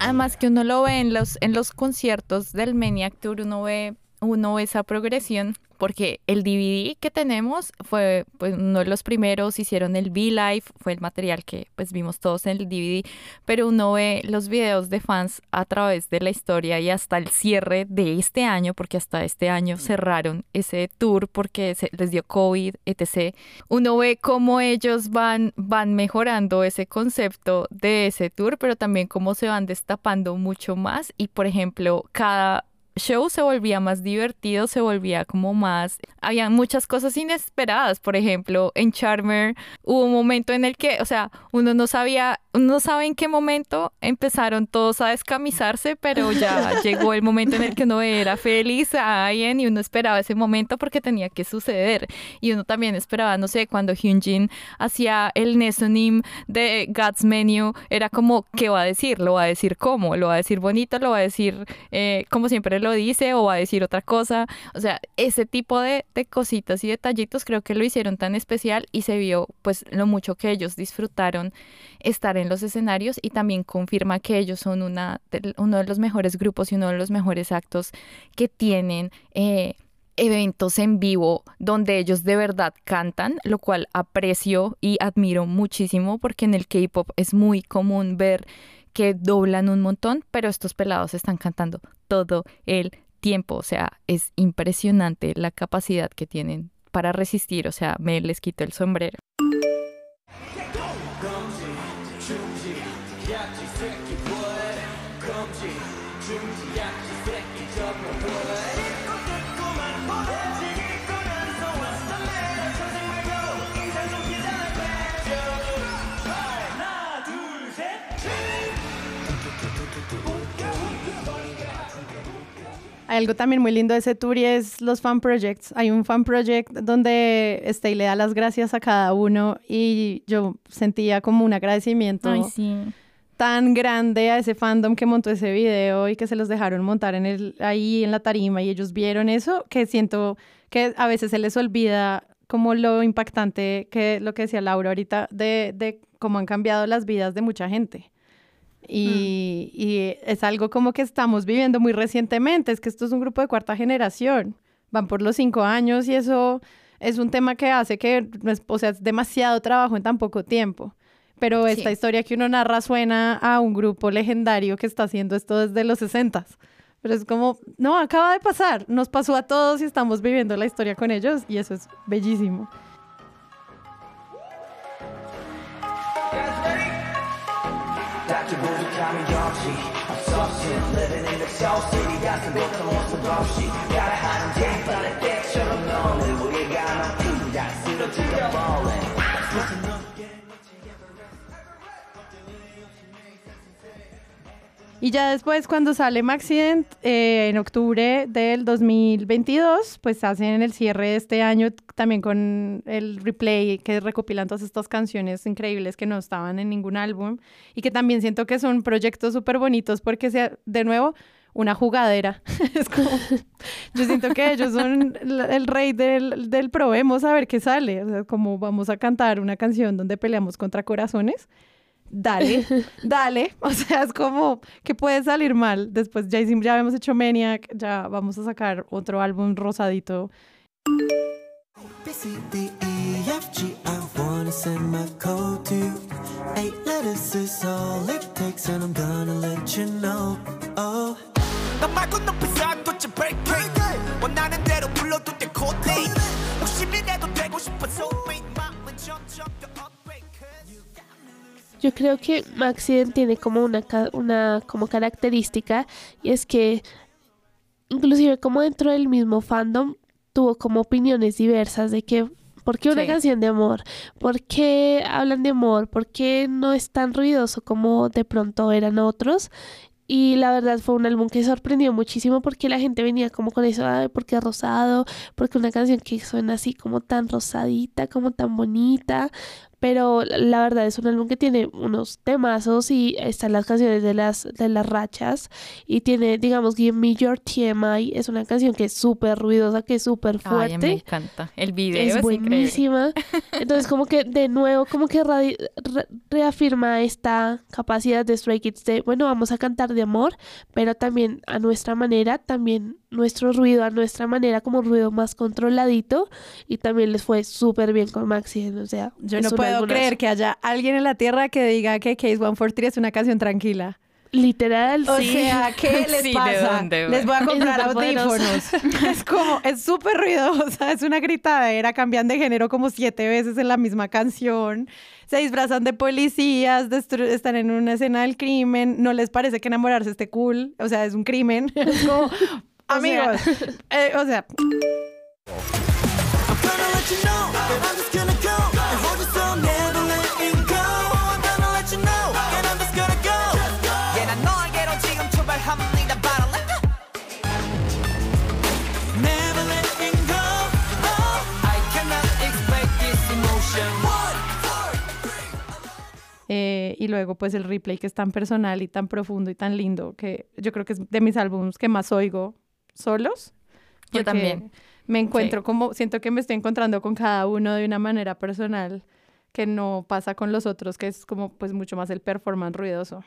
Además que uno lo ve en los, en los conciertos del Maniac Tour, uno ve, uno ve esa progresión porque el DVD que tenemos fue pues, uno de los primeros, hicieron el V-Live, fue el material que pues vimos todos en el DVD, pero uno ve los videos de fans a través de la historia y hasta el cierre de este año, porque hasta este año cerraron ese tour porque se les dio COVID, etc. Uno ve cómo ellos van, van mejorando ese concepto de ese tour, pero también cómo se van destapando mucho más y por ejemplo, cada show se volvía más divertido, se volvía como más... Había muchas cosas inesperadas, por ejemplo, en Charmer hubo un momento en el que, o sea, uno no sabía, uno no sabe en qué momento empezaron todos a descamisarse, pero ya *laughs* llegó el momento en el que uno era feliz a alguien y uno esperaba ese momento porque tenía que suceder. Y uno también esperaba, no sé, cuando Hyunjin hacía el Nesonim de God's Menu, era como, ¿qué va a decir? ¿Lo va a decir cómo? ¿Lo va a decir bonito? ¿Lo va a decir eh, como siempre lo dice o va a decir otra cosa. O sea, ese tipo de, cositas y detallitos creo que lo hicieron tan especial y se vio pues lo mucho que ellos disfrutaron estar en los escenarios y también confirma que ellos son una uno de los mejores grupos y uno de los mejores actos que tienen. Eh, eventos en vivo donde ellos de verdad cantan, lo cual aprecio y admiro muchísimo porque en el K-pop es muy común ver que doblan un montón, pero estos pelados están cantando todo el tiempo, o sea, es impresionante la capacidad que tienen para resistir, o sea, me les quito el sombrero. Algo también muy lindo de ese tour y es los fan projects. Hay un fan project donde Stay le da las gracias a cada uno y yo sentía como un agradecimiento Ay, sí. tan grande a ese fandom que montó ese video y que se los dejaron montar en el, ahí en la tarima y ellos vieron eso, que siento que a veces se les olvida como lo impactante que lo que decía Laura ahorita de, de cómo han cambiado las vidas de mucha gente. Y, mm. y, es algo como que estamos viviendo muy recientemente, es que esto es un grupo de cuarta generación, van por los cinco años y eso es un tema que hace que, o sea, es demasiado trabajo en tan poco tiempo. Pero esta sí. historia que uno narra suena a un grupo legendario que está haciendo esto desde los 60 Pero es como, no, acaba de pasar, nos pasó a todos y estamos viviendo la historia con ellos y eso es bellísimo. obstacles are kind of. I'm substance, living in the South city. Got some go to Got a hide. Y ya después, cuando sale Maxident, eh, en octubre del 2022, pues hacen el cierre de este año también con el replay que recopilan todas estas canciones increíbles que no estaban en ningún álbum y que también siento que son proyectos súper bonitos porque, sea, de nuevo, una jugadera. *laughs* es como, yo siento que ellos son el rey del, del probemos a ver qué sale. O sea, como vamos a cantar una canción donde peleamos contra corazones dale, *laughs* dale. O sea, es como que puede salir mal. Después ya, hicimos, ya habíamos hecho Maniac, ya vamos a sacar otro álbum rosadito. Yo creo que Maxiden tiene como una, una como característica y es que inclusive como dentro del mismo fandom tuvo como opiniones diversas de que ¿por qué una sí. canción de amor? ¿Por qué hablan de amor? ¿Por qué no es tan ruidoso como de pronto eran otros? Y la verdad fue un álbum que sorprendió muchísimo porque la gente venía como con eso, Ay, porque rosado, porque una canción que suena así como tan rosadita, como tan bonita, pero la verdad es un álbum que tiene unos temazos y están las canciones de las, de las rachas y tiene, digamos, Give Me Your TMI, es una canción que es súper ruidosa, que es súper fuerte. Ay, me encanta, el video es, es buenísima. Increíble. *laughs* Entonces como que de nuevo como que re reafirma esta capacidad de Stray Kids de, bueno, vamos a cantar de amor, pero también a nuestra manera, también nuestro ruido a nuestra manera, como ruido más controladito. Y también les fue súper bien con Maxi. O sea, Yo no puedo álbumazo. creer que haya alguien en la tierra que diga que Case 143 es una canción tranquila. Literal, O sí. sea, ¿qué *laughs* les Sí, ¿de pasa? dónde, les voy a comprar audífonos. *laughs* es como, es súper ruidosa, es una gritadera, cambian de género como siete veces en la misma canción, se disfrazan de policías, están en una escena del crimen, no les parece que enamorarse esté cool, o sea, es un crimen. *laughs* Es como, Amigos, *laughs* eh, o sea. Eh, y luego pues el replay que es tan personal y tan profundo y tan lindo que yo creo que es de mis álbumes que más oigo solos. Yo también. Me encuentro como, siento que me estoy encontrando con cada uno de una manera personal que no pasa con los otros, que es como pues mucho más el performance ruidoso.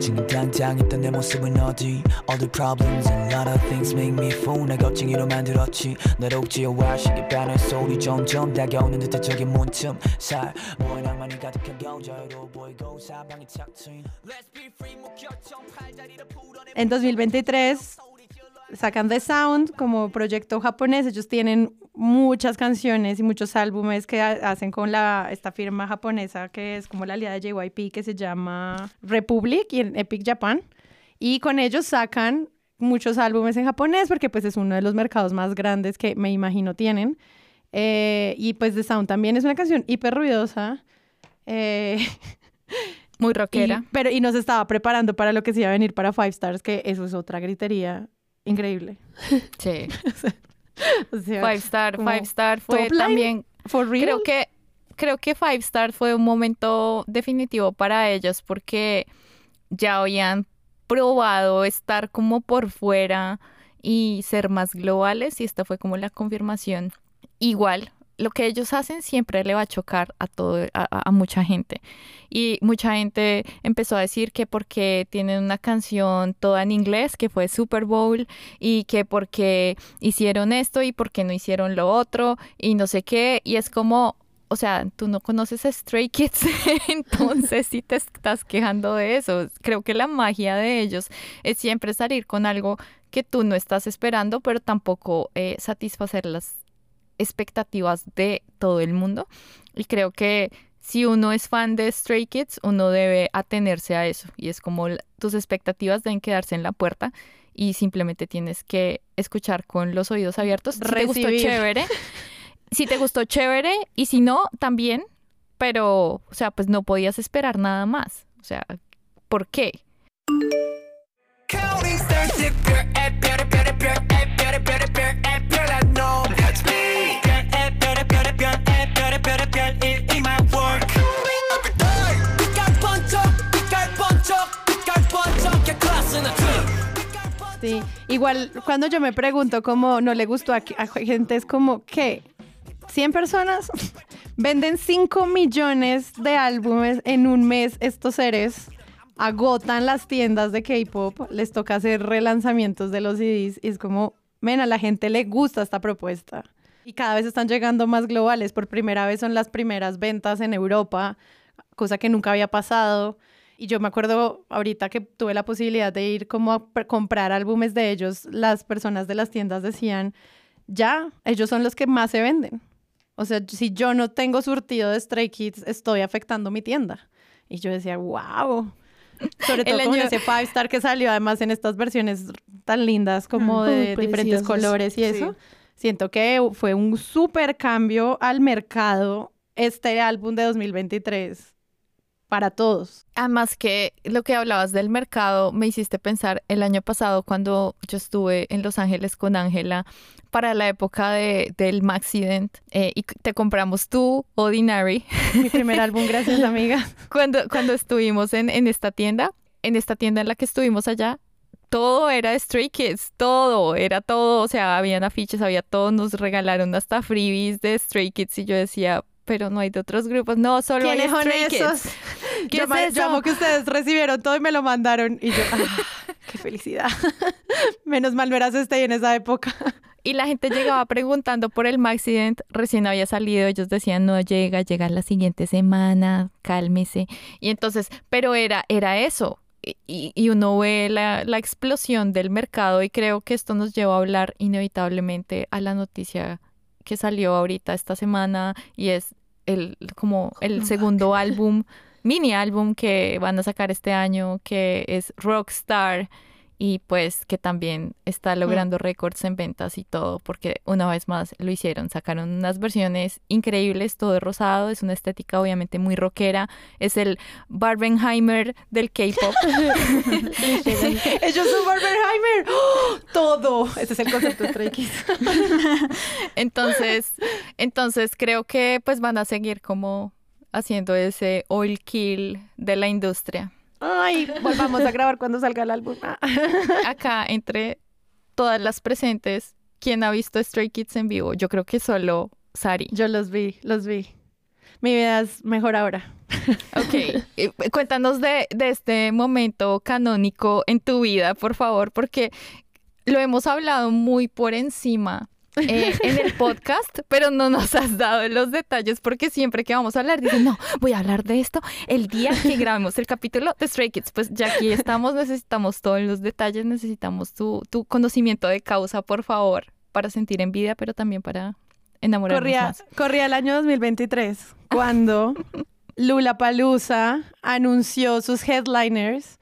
지금 당장 있던 내 모습은 어디 All the problems and a lot of things make me fool 날 겁쟁이로 만들었지 날 옥지어와 시계 반의 소리 점점 다가오는 듯한 저기 문틈 살 모의 낭만이 가득하고 자유로워 보이고 사방이 착 트인 Let's be free 목격청 팔다리를 풀어내 En 2023 sacan The Sound como proyecto japonés. Ellos tienen muchas canciones y muchos álbumes que ha- hacen con la, esta firma japonesa que es como la aliada de JYP que se llama Republic y en Epic Japan. Y con ellos sacan muchos álbumes en japonés porque pues es uno de los mercados más grandes que me imagino tienen. Eh, y pues The Sound también es una canción hiper ruidosa. eh, Muy y, rockera. pero, y nos estaba preparando para lo que se iba a venir para Five Stars, que eso es otra gritería increíble. *laughs* Sí. *laughs* O sea, Five Star, Five Star fue también for real. Creo que, creo que Five Star fue un momento definitivo para ellos porque ya habían probado estar como por fuera y ser más globales y esta fue como la confirmación. Igual, lo que ellos hacen siempre le va a chocar a todo, a, mucha gente. Y mucha gente empezó a decir que porque tienen una canción toda en inglés, que fue Super Bowl, y que porque hicieron esto y porque no hicieron lo otro, y no sé qué, y es como, o sea, tú no conoces a Stray Kids, *laughs* entonces sí te estás quejando de eso. Creo que la magia de ellos es siempre salir con algo que tú no estás esperando, pero tampoco eh, satisfacer las expectativas de todo el mundo. Y creo que si uno es fan de Stray Kids, uno debe atenerse a eso. Y es como tus expectativas deben quedarse en la puerta y simplemente tienes que escuchar con los oídos abiertos. Si te gustó chévere, *laughs* si te gustó chévere y si no, también. Pero, o sea, pues no podías esperar nada más. O sea, ¿por qué? Sí, igual cuando yo me pregunto cómo no le gustó a, gente, es como que 100 personas *laughs* venden 5 millones de álbumes en un mes estos seres. Agotan las tiendas de K-pop, les toca hacer relanzamientos de los CDs y es como, men, a la gente le gusta esta propuesta. Y cada vez están llegando más globales. Por primera vez son las primeras ventas en Europa, cosa que nunca había pasado. Y yo me acuerdo ahorita que tuve la posibilidad de ir como a pr- comprar álbumes de ellos, las personas de las tiendas decían, ya, ellos son los que más se venden. O sea, si yo no tengo surtido de Stray Kids, estoy afectando mi tienda. Y yo decía, wow. Sobre *laughs* todo El con año- ese Five Star que salió además en estas versiones tan lindas como Muy de diferentes colores y eso. Siento que fue un súper cambio al mercado este álbum de 2023 para todos. Además que lo que hablabas del mercado me hiciste pensar el año pasado cuando yo estuve en Los Ángeles con Ángela para la época de, del Maxident eh, y te compramos tú, Ordinary, Mi primer álbum, gracias amiga. *laughs* cuando, cuando estuvimos en, en esta tienda. en esta tienda en la que estuvimos allá, todo era Stray Kids, todo, era todo, o sea, habían afiches, había todo, nos regalaron hasta freebies de Stray Kids y yo decía, pero no hay de otros grupos, no, solo hay ¿Quiénes son Stray esos? Kids. *laughs* ¿Qué Yo, es eso? amo que ustedes recibieron todo y me lo mandaron. Y yo, ah, qué felicidad. *laughs* Menos mal no eras este en esa época. *laughs* Y la gente llegaba preguntando por el Maxident, recién había salido, ellos decían, no llega, llega la siguiente semana, cálmese. Y entonces, pero era, era eso. Y- Y, y uno ve la, la explosión del mercado y creo que esto nos lleva a hablar inevitablemente a la noticia que salió ahorita esta semana y es el como el segundo álbum, mini álbum que van a sacar este año, que es Rockstar y pues que también está logrando récords en ventas y todo, porque una vez más lo hicieron, sacaron unas versiones increíbles, todo rosado, es una estética obviamente muy rockera, es el Barbenheimer del K-pop. *laughs* *laughs* Ellos son Barbenheimer. ¡Oh! Todo. Ese es el concepto de. *laughs* Entonces, entonces creo que pues van a seguir como haciendo ese oil kill de la industria. Ay, volvamos a grabar cuando salga el álbum. Ah. *laughs* Acá entre todas las presentes, ¿quién ha visto Stray Kids en vivo? Yo creo que solo Sari. Yo los vi, los vi. Mi vida es mejor ahora. Ok, *laughs* eh, cuéntanos de, de este momento canónico en tu vida, por favor, porque lo hemos hablado muy por encima eh, en el *laughs* podcast, pero no nos has dado los detalles porque siempre que vamos a hablar dicen, no, voy a hablar de esto el día que *laughs* grabemos el capítulo de Stray Kids. Pues ya aquí estamos, necesitamos todos los detalles, necesitamos tu, tu conocimiento de causa, por favor, para sentir envidia, pero también para enamorarnos Corría, más. corría el año 2023 *laughs* cuando Lula Palusa anunció sus headliners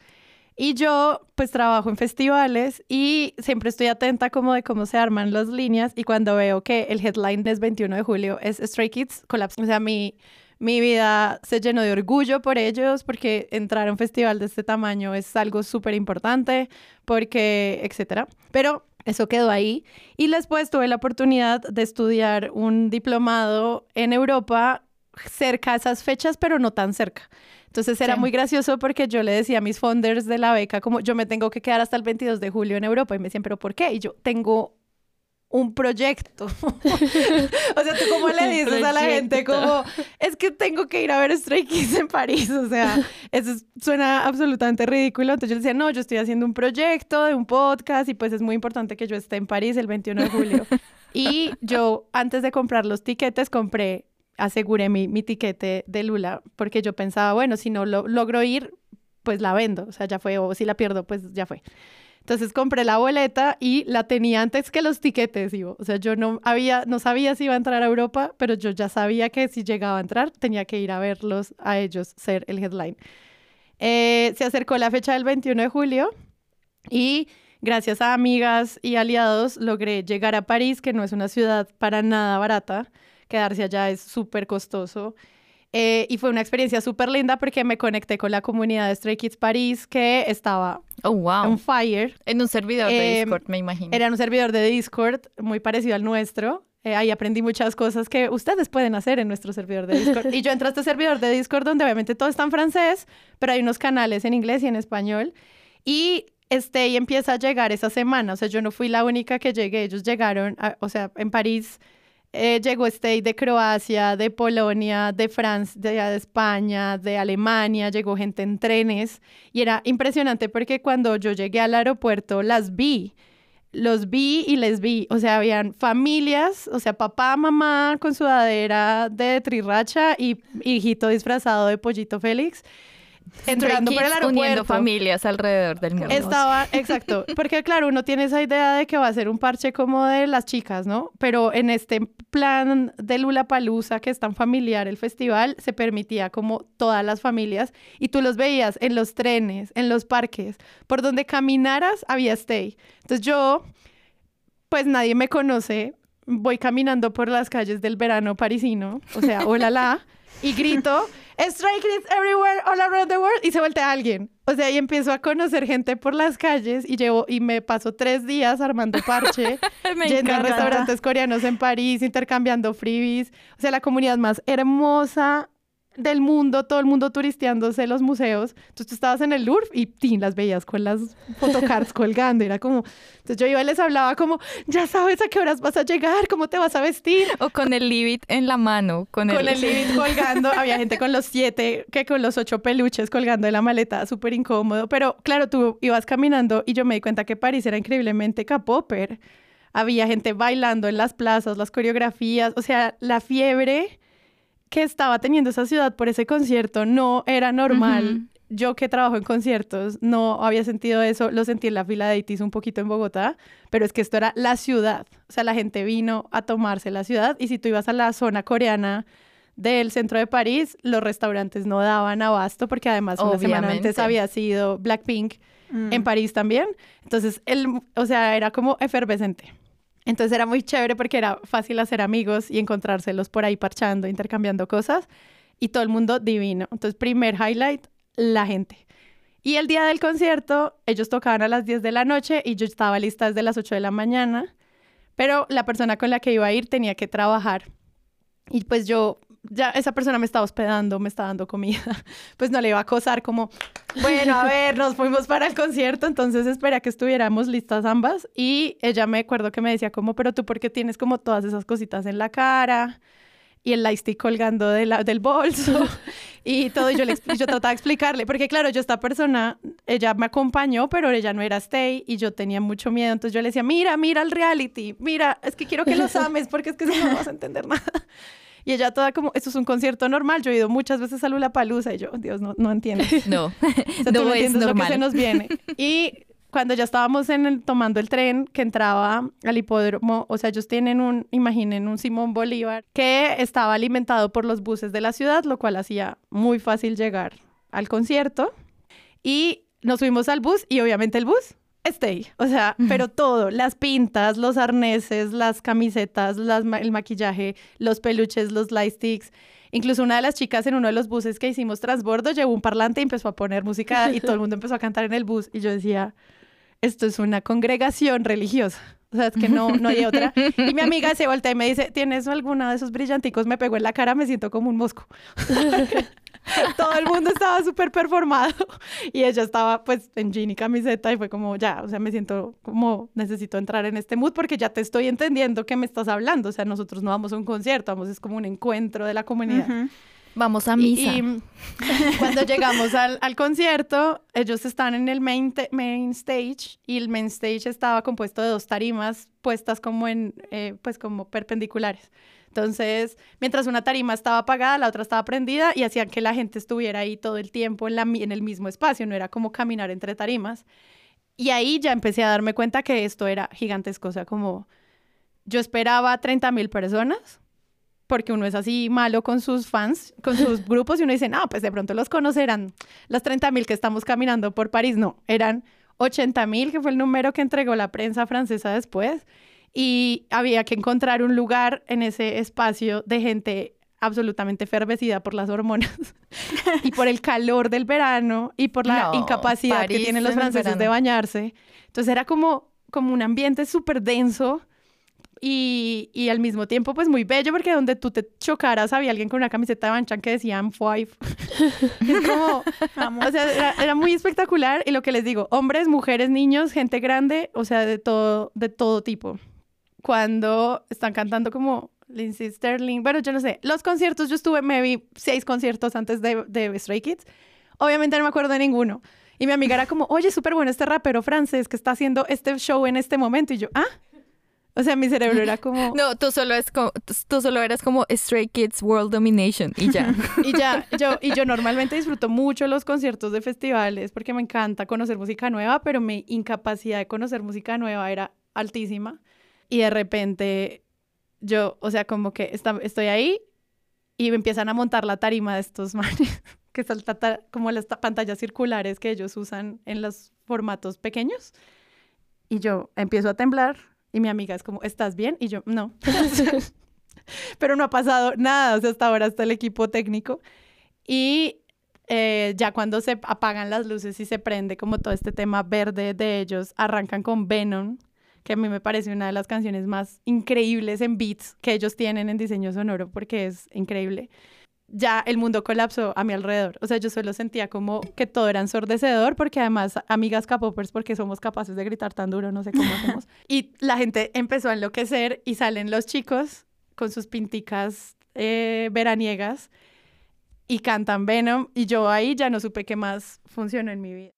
y yo pues trabajo en festivales y siempre estoy atenta como de cómo se arman las líneas y cuando veo que el headline es 21 de julio es Stray Kids Collapse. O sea, mi, mi vida se llenó de orgullo por ellos porque entrar a un festival de este tamaño es algo súper importante porque, etcétera. Pero eso quedó ahí. Y después tuve la oportunidad de estudiar un diplomado en Europa cerca a esas fechas, pero no tan cerca. Entonces era Sí. muy gracioso porque yo le decía a mis funders de la beca como yo me tengo que quedar hasta el 22 de julio en Europa y me decían, pero ¿por qué? Y yo tengo un proyecto. *laughs* o sea, tú cómo le dices a la gente como, es que tengo que ir a ver Stray Kids en París. O sea, eso es- suena absolutamente ridículo. Entonces yo le decía, no, yo estoy haciendo un proyecto de un podcast y pues es muy importante que yo esté en París el 21 de julio. *laughs* y yo, antes de comprar los tiquetes, compré, aseguré mi, mi tiquete de Lula porque yo pensaba, bueno, si no lo, logro ir, pues la vendo. O sea, ya fue, o si la pierdo, pues ya fue. Entonces compré la boleta y la tenía antes que los tiquetes, Ivo. O sea, yo no había, no sabía si iba a entrar a Europa, pero yo ya sabía que si llegaba a entrar tenía que ir a verlos a ellos ser el headline. Eh, se acercó la fecha del 21 de julio y gracias a amigas y aliados logré llegar a París, que no es una ciudad para nada barata. Quedarse allá es súper costoso. Eh, y fue una experiencia súper linda porque me conecté con la comunidad de Stray Kids París que estaba Oh, wow. on fire. En un servidor de Eh, Discord, me imagino. Era un servidor de Discord muy parecido al nuestro. Eh, ahí aprendí muchas cosas que ustedes pueden hacer en nuestro servidor de Discord. y yo entré a este servidor de Discord donde obviamente todo está en francés, pero hay unos canales en inglés y en español. Y este y empieza a llegar esa semana. O sea, yo no fui la única que llegué. Ellos llegaron, a- o sea, en París eh, llegó Stay de Croacia, de Polonia, de Francia, de, de España, de Alemania, llegó gente en trenes. Y era impresionante porque cuando yo llegué al aeropuerto las vi, los vi y les vi, o sea, habían familias, o sea, papá, mamá con sudadera de trirracha y hijito disfrazado de pollito Félix *laughs* entrando por el Kids uniendo aeropuerto. familias alrededor del mundo. Estaba, exacto, porque claro, uno tiene esa idea de que va a ser un parche como de las chicas, ¿no? Pero en este plan de Lula Palusa, que es tan familiar el festival, se permitía como todas las familias y tú los veías en los trenes, en los parques, por donde caminaras había stay. Entonces yo, pues nadie me conoce, voy caminando por las calles del verano parisino, o sea, hola la, y grito, Stray Kids everywhere, all around the world, y se voltea alguien. O sea, y empiezo a conocer gente por las calles y llevo, y me paso tres días armando parche, *laughs* yendo a encanta. restaurantes coreanos en París, intercambiando freebies. O sea, la comunidad más hermosa del mundo, todo el mundo turisteándose los museos. Entonces tú estabas en el Louvre y tin, las veías con las photocards *laughs* colgando. Era como, entonces yo iba y les hablaba como, ya sabes a qué horas vas a llegar, cómo te vas a vestir. O con el libit en la mano. Con, Con el libit *laughs* colgando. Había gente con los siete, que con los ocho peluches colgando de la maleta, súper incómodo. Pero claro, tú ibas caminando y yo me di cuenta que París era increíblemente capóper. Había gente bailando en las plazas, las coreografías, o sea, la fiebre que estaba teniendo esa ciudad por ese concierto no era normal. Yo que trabajo en conciertos no había sentido eso, lo sentí en la fila de ITIS un poquito en Bogotá, pero es que esto era la ciudad, o sea, la gente vino a tomarse la ciudad y si tú ibas a la zona coreana del centro de París, los restaurantes no daban abasto porque además una semana antes había sido Blackpink en París también, entonces, el, o sea, era como efervescente. Entonces era muy chévere porque era fácil hacer amigos y encontrárselos por ahí parchando, intercambiando cosas y todo el mundo divino. Entonces, primer highlight, la gente. Y el día del concierto, ellos tocaban a las 10 de la noche y yo estaba lista desde las 8 de la mañana, pero la persona con la que iba a ir tenía que trabajar. Y pues yo, ya esa persona me estaba hospedando, me estaba dando comida, *laughs* pues no le iba a acosar como, bueno, a ver, nos fuimos para el concierto, entonces esperé a que estuviéramos listas ambas y ella me acuerdo que me decía como, pero tú por qué tienes como todas esas cositas en la cara y el lightstick colgando de la- del bolso *laughs* y todo, y yo, le, yo trataba de explicarle, porque claro, yo esta persona, ella me acompañó, pero ella no era stay y yo tenía mucho miedo, entonces yo le decía, mira, mira el reality, mira, es que quiero que los ames porque es que si no vas a entender nada. Y ella toda como, esto es un concierto normal, yo he ido muchas veces a Lula Palusa y yo, Dios, no, no entiendo. *laughs* No, *laughs* O sea, tú no no es entiendes lo que normal. se nos viene. *laughs* Y cuando ya estábamos en el- tomando el tren que entraba al hipódromo, o sea, ellos tienen un, imaginen, un Simón Bolívar que estaba alimentado por los buses de la ciudad, lo cual hacía muy fácil llegar al concierto. Y nos subimos al bus y obviamente el bus, stay. O sea, pero todo, las pintas, los arneses, las camisetas, las el maquillaje, los peluches, los lightsticks. Incluso una de las chicas en uno de los buses que hicimos transbordo llevó un parlante y empezó a poner música y todo el *laughs* mundo empezó a cantar en el bus. Y yo decía, esto es una congregación religiosa. O sea, es que no, no hay *laughs* otra. Y mi amiga se voltea y me dice, ¿tienes alguna de esos brillanticos? Me pegó en la cara, me siento como un mosco. *laughs* Todo el mundo estaba súper performado y ella estaba pues en jean y camiseta y fue como ya, o sea, me siento como necesito entrar en este mood porque ya te estoy entendiendo que me estás hablando, o sea, nosotros no vamos a un concierto, vamos es como un encuentro de la comunidad. Vamos a Y- misa. Y, *laughs* cuando llegamos al, al concierto, ellos están en el main, main stage y el main stage estaba compuesto de dos tarimas puestas como en, eh, pues como perpendiculares. Entonces, mientras una tarima estaba apagada, la otra estaba prendida y hacían que la gente estuviera ahí todo el tiempo en, la, en el mismo espacio, no era como caminar entre tarimas. Y ahí ya empecé a darme cuenta que esto era gigantesco, o sea, como yo esperaba 30 mil personas, porque uno es así malo con sus fans, con sus *laughs* grupos, y uno dice, no, pues de pronto los conocerán. Las 30 mil que estamos caminando por París, no, eran 80 mil, que fue el número que entregó la prensa francesa después, y había que encontrar un lugar en ese espacio de gente absolutamente efervecida por las hormonas *laughs* y por el calor del verano y por la No, incapacidad que París tienen los franceses de bañarse. Entonces era como, como un ambiente súper denso y, y al mismo tiempo pues muy bello porque donde tú te chocaras había alguien con una camiseta de Banchan que decía I'm five. *laughs* es como, o sea, era, era muy espectacular y lo que les digo, hombres, mujeres, niños, gente grande, o sea, de todo, de todo tipo. Cuando están cantando como Lindsay Sterling, bueno, yo no sé, los conciertos, yo estuve, me vi seis conciertos antes de, de Stray Kids, obviamente no me acuerdo de ninguno. Y mi amiga era como, oye, súper bueno este rapero francés que está haciendo este show en este momento. Y yo, ah, o sea, mi cerebro era como... *laughs* No, tú solo, es como, tú solo eras como Stray Kids World Domination y ya. *laughs* Y ya, yo, y yo normalmente disfruto mucho los conciertos de festivales porque me encanta conocer música nueva, pero mi incapacidad de conocer música nueva era altísima. Y de repente yo, o sea, como que está- estoy ahí y me empiezan a montar la tarima de estos *laughs* manes, que son ta- ta- como las ta- pantallas circulares que ellos usan en los formatos pequeños. Y yo empiezo a temblar y mi amiga es como, ¿estás bien? Y yo, no. *laughs* Pero no ha pasado nada, o sea, hasta ahora está el equipo técnico. Y eh, ya cuando se apagan las luces y se prende como todo este tema verde de ellos, arrancan con Venom, que a mí me parece una de las canciones más increíbles en beats que ellos tienen en diseño sonoro, porque es increíble. Ya el mundo colapsó a mi alrededor. O sea, yo solo sentía como que todo era ensordecedor, porque además, amigas capopers, porque somos capaces de gritar tan duro, no sé cómo hacemos. *laughs* Y la gente empezó a enloquecer y salen los chicos con sus pinticas eh, veraniegas y cantan Venom. Y yo ahí ya no supe qué más funcionó en mi vida.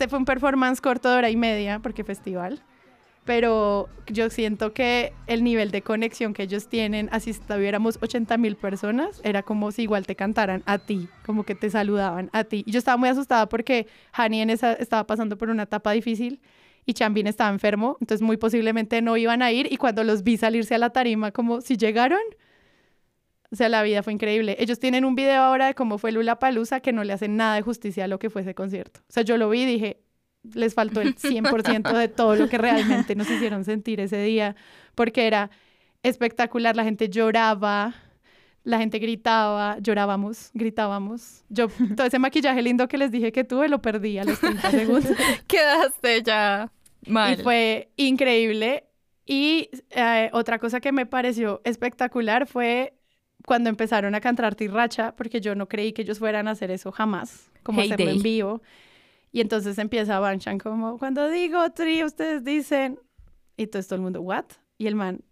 Este fue un performance corto de hora y media, porque festival. Pero yo siento que el nivel de conexión que ellos tienen, así si tuviéramos 80 mil personas, era como si igual te cantaran a ti, como que te saludaban a ti. Y yo estaba muy asustada porque Hani en esa estaba pasando por una etapa difícil y Chambin estaba enfermo, entonces muy posiblemente no iban a ir. Y cuando los vi salirse a la tarima, como si llegaron, o sea, la vida fue increíble. Ellos tienen un video ahora de cómo fue Lula Palusa que no le hacen nada de justicia a lo que fue ese concierto. O sea, yo lo vi y dije, les faltó el 100% de todo lo que realmente nos hicieron sentir ese día, porque era espectacular. La gente lloraba, la gente gritaba, llorábamos, gritábamos. Yo, todo ese maquillaje lindo que les dije que tuve, lo perdí a los 30 *laughs* segundos. Quedaste ya mal. Y fue increíble. Y eh, otra cosa que me pareció espectacular fue cuando empezaron a cantar Tirracha, porque yo no creí que ellos fueran a hacer eso jamás, como Hey hacerlo en vivo. Y entonces empieza Banchan como, cuando digo tri, ustedes dicen, y entonces todo el mundo, ¿what? Y el man,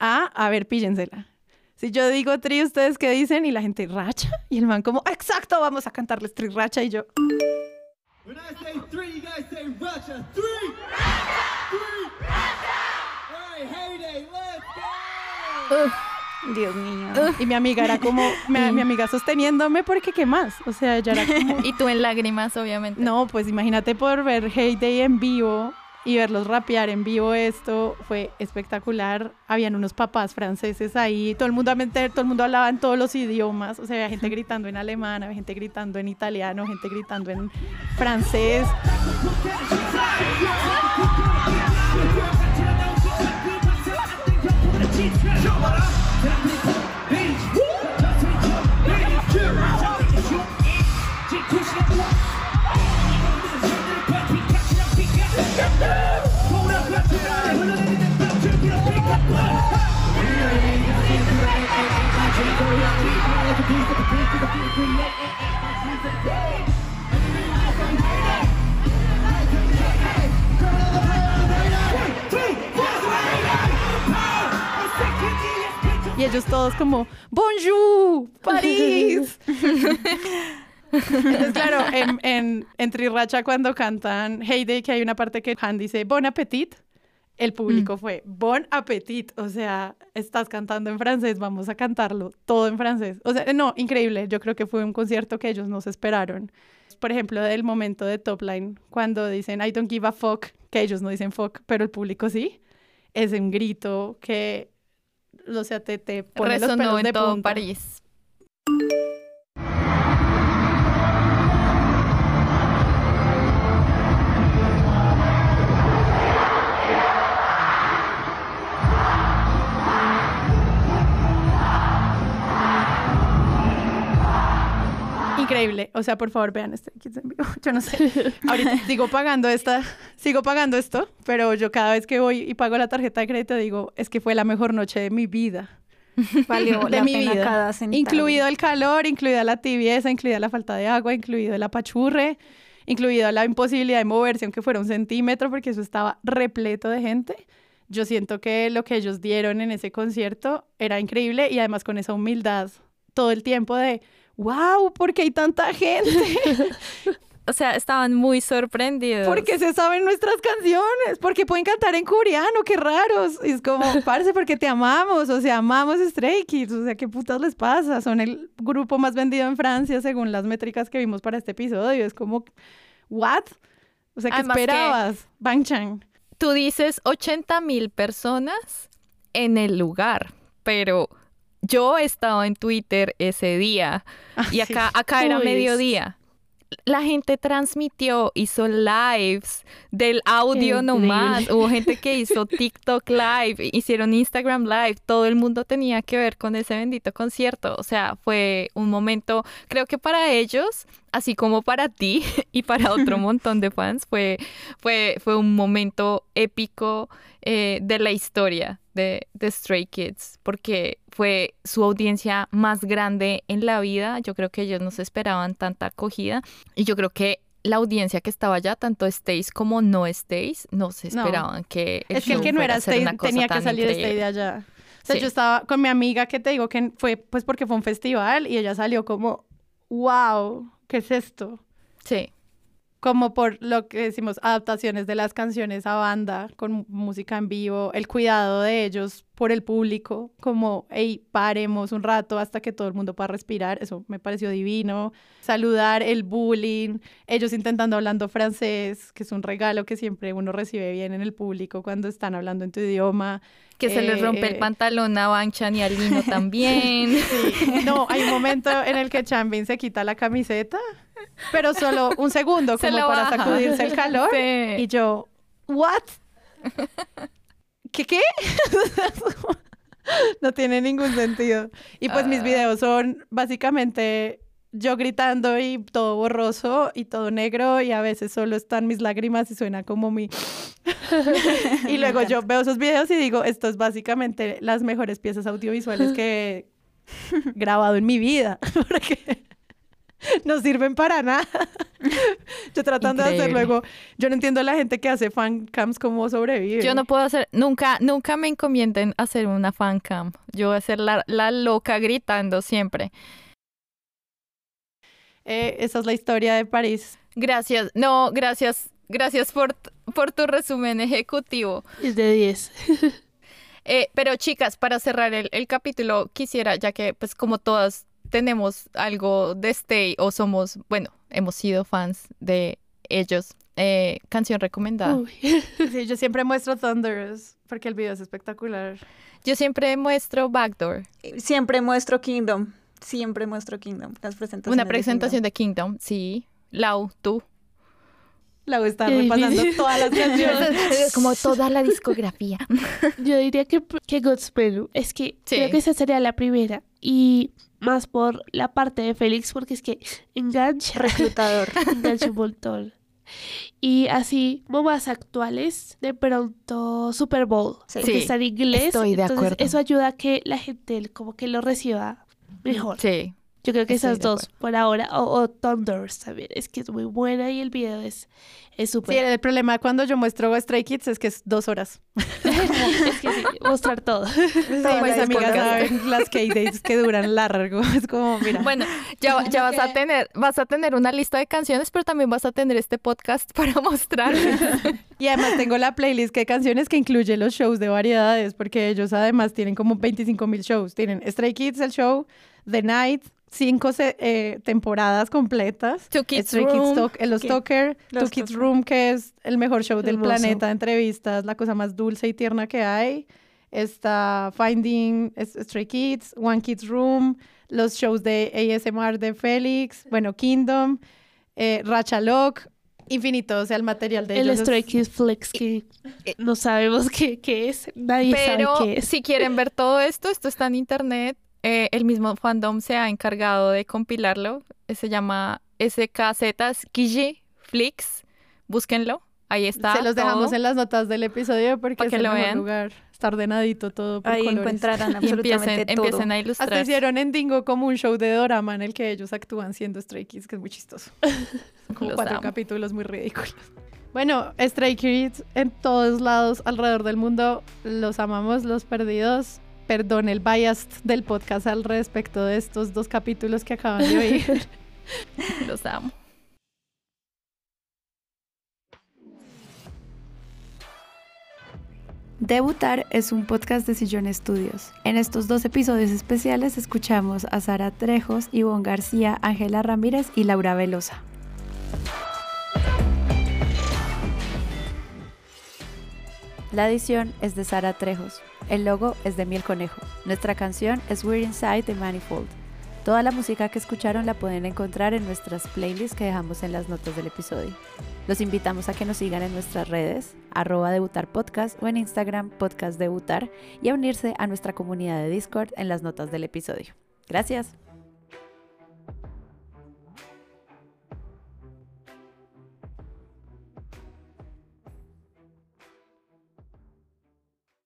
ah, a ver, píllensela. Si yo digo tri, ¿ustedes qué dicen? Y la gente, ¿racha? Y el man como, exacto, vamos a cantarles tri, racha. Y yo, When I say three, you guys say Russia. Three! Three! All right, heyday, let's go! Dios mío. y mi amiga era como, *laughs* mi, mi amiga sosteniéndome, porque ¿qué más? O sea, ella era como, *laughs* Y tú en lágrimas, obviamente. No, pues imagínate por ver Heyday en vivo y verlos rapear en vivo esto fue espectacular. Habían unos papás franceses ahí, todo el mundo todo el mundo hablaba en todos los idiomas, o sea, había gente *laughs* gritando en alemán, había gente gritando en italiano, gente gritando en francés. Yeah. Y ellos todos como, Bonjour, París. *laughs* Entonces, claro, en, en, en Trirracha cuando cantan Heyday, que hay una parte que Han dice Bon Appetit, el público fue Bon Appetit. O sea, estás cantando en francés, vamos a cantarlo todo en francés. O sea, no, increíble. Yo creo que fue un concierto que ellos no se esperaron. Por ejemplo, del momento de Top Line, cuando dicen I don't give a fuck, que ellos no dicen fuck, pero el público sí. Es un grito que, o sea, te, te pone los Resonó pelos en de todo punta. París. Increíble. O sea, por favor, vean este Kids en vivo. *laughs* Yo no sé. Ahorita *laughs* sigo pagando esta, sigo pagando esto, pero yo cada vez que voy y pago la tarjeta de crédito digo, es que fue la mejor noche de mi vida. *laughs* Valió de la mi pena vida. cada centavo. Incluido el calor, incluida la tibieza, incluida la falta de agua, incluido el apachurre, incluido la imposibilidad de moverse, aunque fuera un centímetro, porque eso estaba repleto de gente. Yo siento que lo que ellos dieron en ese concierto era increíble y además con esa humildad todo el tiempo de, wow, ¿por qué hay tanta gente? *laughs* O sea, estaban muy sorprendidos. Porque se saben nuestras canciones, porque pueden cantar en coreano, qué raros. Y es como, *laughs* parce, porque te amamos, o sea, amamos Stray Kids, o sea, ¿qué putas les pasa? Son el grupo más vendido en Francia según las métricas que vimos para este episodio. Es como, ¿what? O sea, ¿qué Además que- esperabas? Bangchan. Tú dices 80 mil personas en el lugar, pero yo estaba en Twitter ese día y acá, sí. *laughs* acá era Uy, mediodía. la gente transmitió, hizo lives del audio Increíble. nomás. Hubo gente que hizo *laughs* TikTok live, hicieron Instagram live. Todo el mundo tenía que ver con ese bendito concierto. O sea, fue un momento, creo que para ellos, así como para ti *laughs* y para otro montón de fans, fue, fue, fue un momento épico eh, de la historia de, de Stray Kids, porque fue su audiencia más grande en la vida. Yo creo que ellos no se esperaban tanta acogida y yo creo que la audiencia que estaba allá, tanto Stace como no Stace, no se No. esperaban que el Es que el que no era a ser Stay una cosa tenía que salir de allá. O sea, Sí. yo estaba con mi amiga que te digo que fue pues porque fue un festival y ella salió como, wow, ¿qué es esto? Sí, Como por lo que decimos, adaptaciones de las canciones a banda con música en vivo, el cuidado de ellos por el público, como, hey, paremos un rato hasta que todo el mundo pueda respirar, eso me pareció divino. Saludar, el bullying, ellos intentando hablando francés, que es un regalo que siempre uno recibe bien en el público cuando están hablando en tu idioma. que se les rompe Eh, el pantalón a Banchan y a Lino *laughs* también. Sí, *laughs* no, hay un momento en el que Chanbin se quita la camiseta, pero solo un segundo, Se como para baja. sacudirse el calor. Sí. Y yo, ¿what? ¿Qué qué? *laughs* no tiene ningún sentido. Y pues Ah. mis videos son básicamente yo gritando y todo borroso y todo negro y a veces solo están mis lágrimas y suena como mi... *laughs* y luego yo veo esos videos y digo, esto es básicamente las mejores piezas audiovisuales que he *laughs* grabado en mi vida, porque *laughs* no sirven para nada. *laughs* Yo tratando de hacer luego, yo no entiendo a la gente que hace fan cams cómo sobrevive. Yo no puedo hacer, nunca, nunca me encomienden hacer una fan cam. Yo voy a ser la, la loca gritando siempre. Eh, esa es la historia de París. Gracias, no, gracias, gracias por, por tu resumen ejecutivo. Es de 10. *laughs* Eh, pero chicas, para cerrar el, el capítulo, quisiera, ya que pues como todas tenemos algo de Stay o somos, bueno, hemos sido fans de ellos, eh, canción recomendada. Uy. *laughs* Sí, yo siempre muestro Thunders porque el video es espectacular. Yo siempre muestro Backdoor, Siempre muestro Kingdom. Siempre muestro Kingdom. Las presentaciones. una de presentación de Kingdom, sí. Lau, tú. La voy a estar Qué repasando todas las *laughs* canciones. Como toda la discografía. *laughs* Yo diría que, que Godspeed. Es que Sí. creo que esa sería la primera. Y más por la parte de Félix, porque es que engancha. *laughs* Reclutador. engancha un montón. Y así, más actuales, de pronto Super Bowl. Sí. porque Sí, está en inglés. estoy de entonces acuerdo. eso ayuda a que la gente como que lo reciba mejor. Sí. Yo creo que Estoy esas dos por ahora. O, o Thunders también. Es que es muy buena y el video es es Sí, súper. el problema cuando yo muestro Stray Kids es que es dos horas. *laughs* es que sí, mostrar todo. *laughs* Sí, mis amigas saben las K-Dates que duran largo. *laughs* Es como, mira. Bueno, ya, ya vas a tener, vas a tener una lista de canciones, pero también vas a tener este podcast para mostrarles. Y además tengo la playlist que canciones que incluye los shows de variedades, porque ellos además tienen como 25 mil shows. Tienen Stray Kids, el show, The Night, cinco eh, temporadas completas. Two Kids Stray Kids Room. Talk- eh, Los. Talker, Los Two Kids. Room, que es el mejor show del Hermoso. planeta de entrevistas, la cosa más dulce y tierna que hay. Está Finding Stray Kids, One Kids Room, los shows de ASMR de Félix, bueno, Kingdom, eh, Racha Lock, infinito, o sea, el material de El ellos es- Stray Kids Flex que no sabemos *laughs* qué, qué es. Nadie Pero sabe qué es. si quieren ver todo esto, esto está en internet. Eh, el mismo fandom se ha encargado de compilarlo. Eh, Se llama SKZ Skiji Flix. Búsquenlo. Ahí está. Se los dejamos todo. en las notas del episodio porque es el lo mejor vean. lugar. Está ordenadito todo por Ahí colores. encontrarán *laughs* Y empiecen, todo. empiecen a Hasta ilustrar. hicieron en Dingo como un show de dorama en el que ellos actúan siendo Stray Kids, que es muy chistoso. *laughs* Como Los cuatro amo. capítulos muy ridículos. Bueno, Stray Kids en todos lados alrededor del mundo. Los amamos, los perdidos. Perdón el bias del podcast al respecto de estos dos capítulos que acaban de oír. *laughs* Los amo. Debutar es un podcast de Sillón Estudios. En estos dos episodios especiales escuchamos a Sara Trejos, Ivonne García, Ángela Ramírez y Laura Velosa. La edición es de Sara Trejos. El logo es de Miel Conejo. Nuestra canción es We're Inside the Manifold. Toda la música que escucharon la pueden encontrar en nuestras playlists que dejamos en las notas del episodio. Los invitamos a que nos sigan en nuestras redes, arroba debutar podcast o en Instagram podcast debutar y a unirse a nuestra comunidad de Discord en las notas del episodio. Gracias.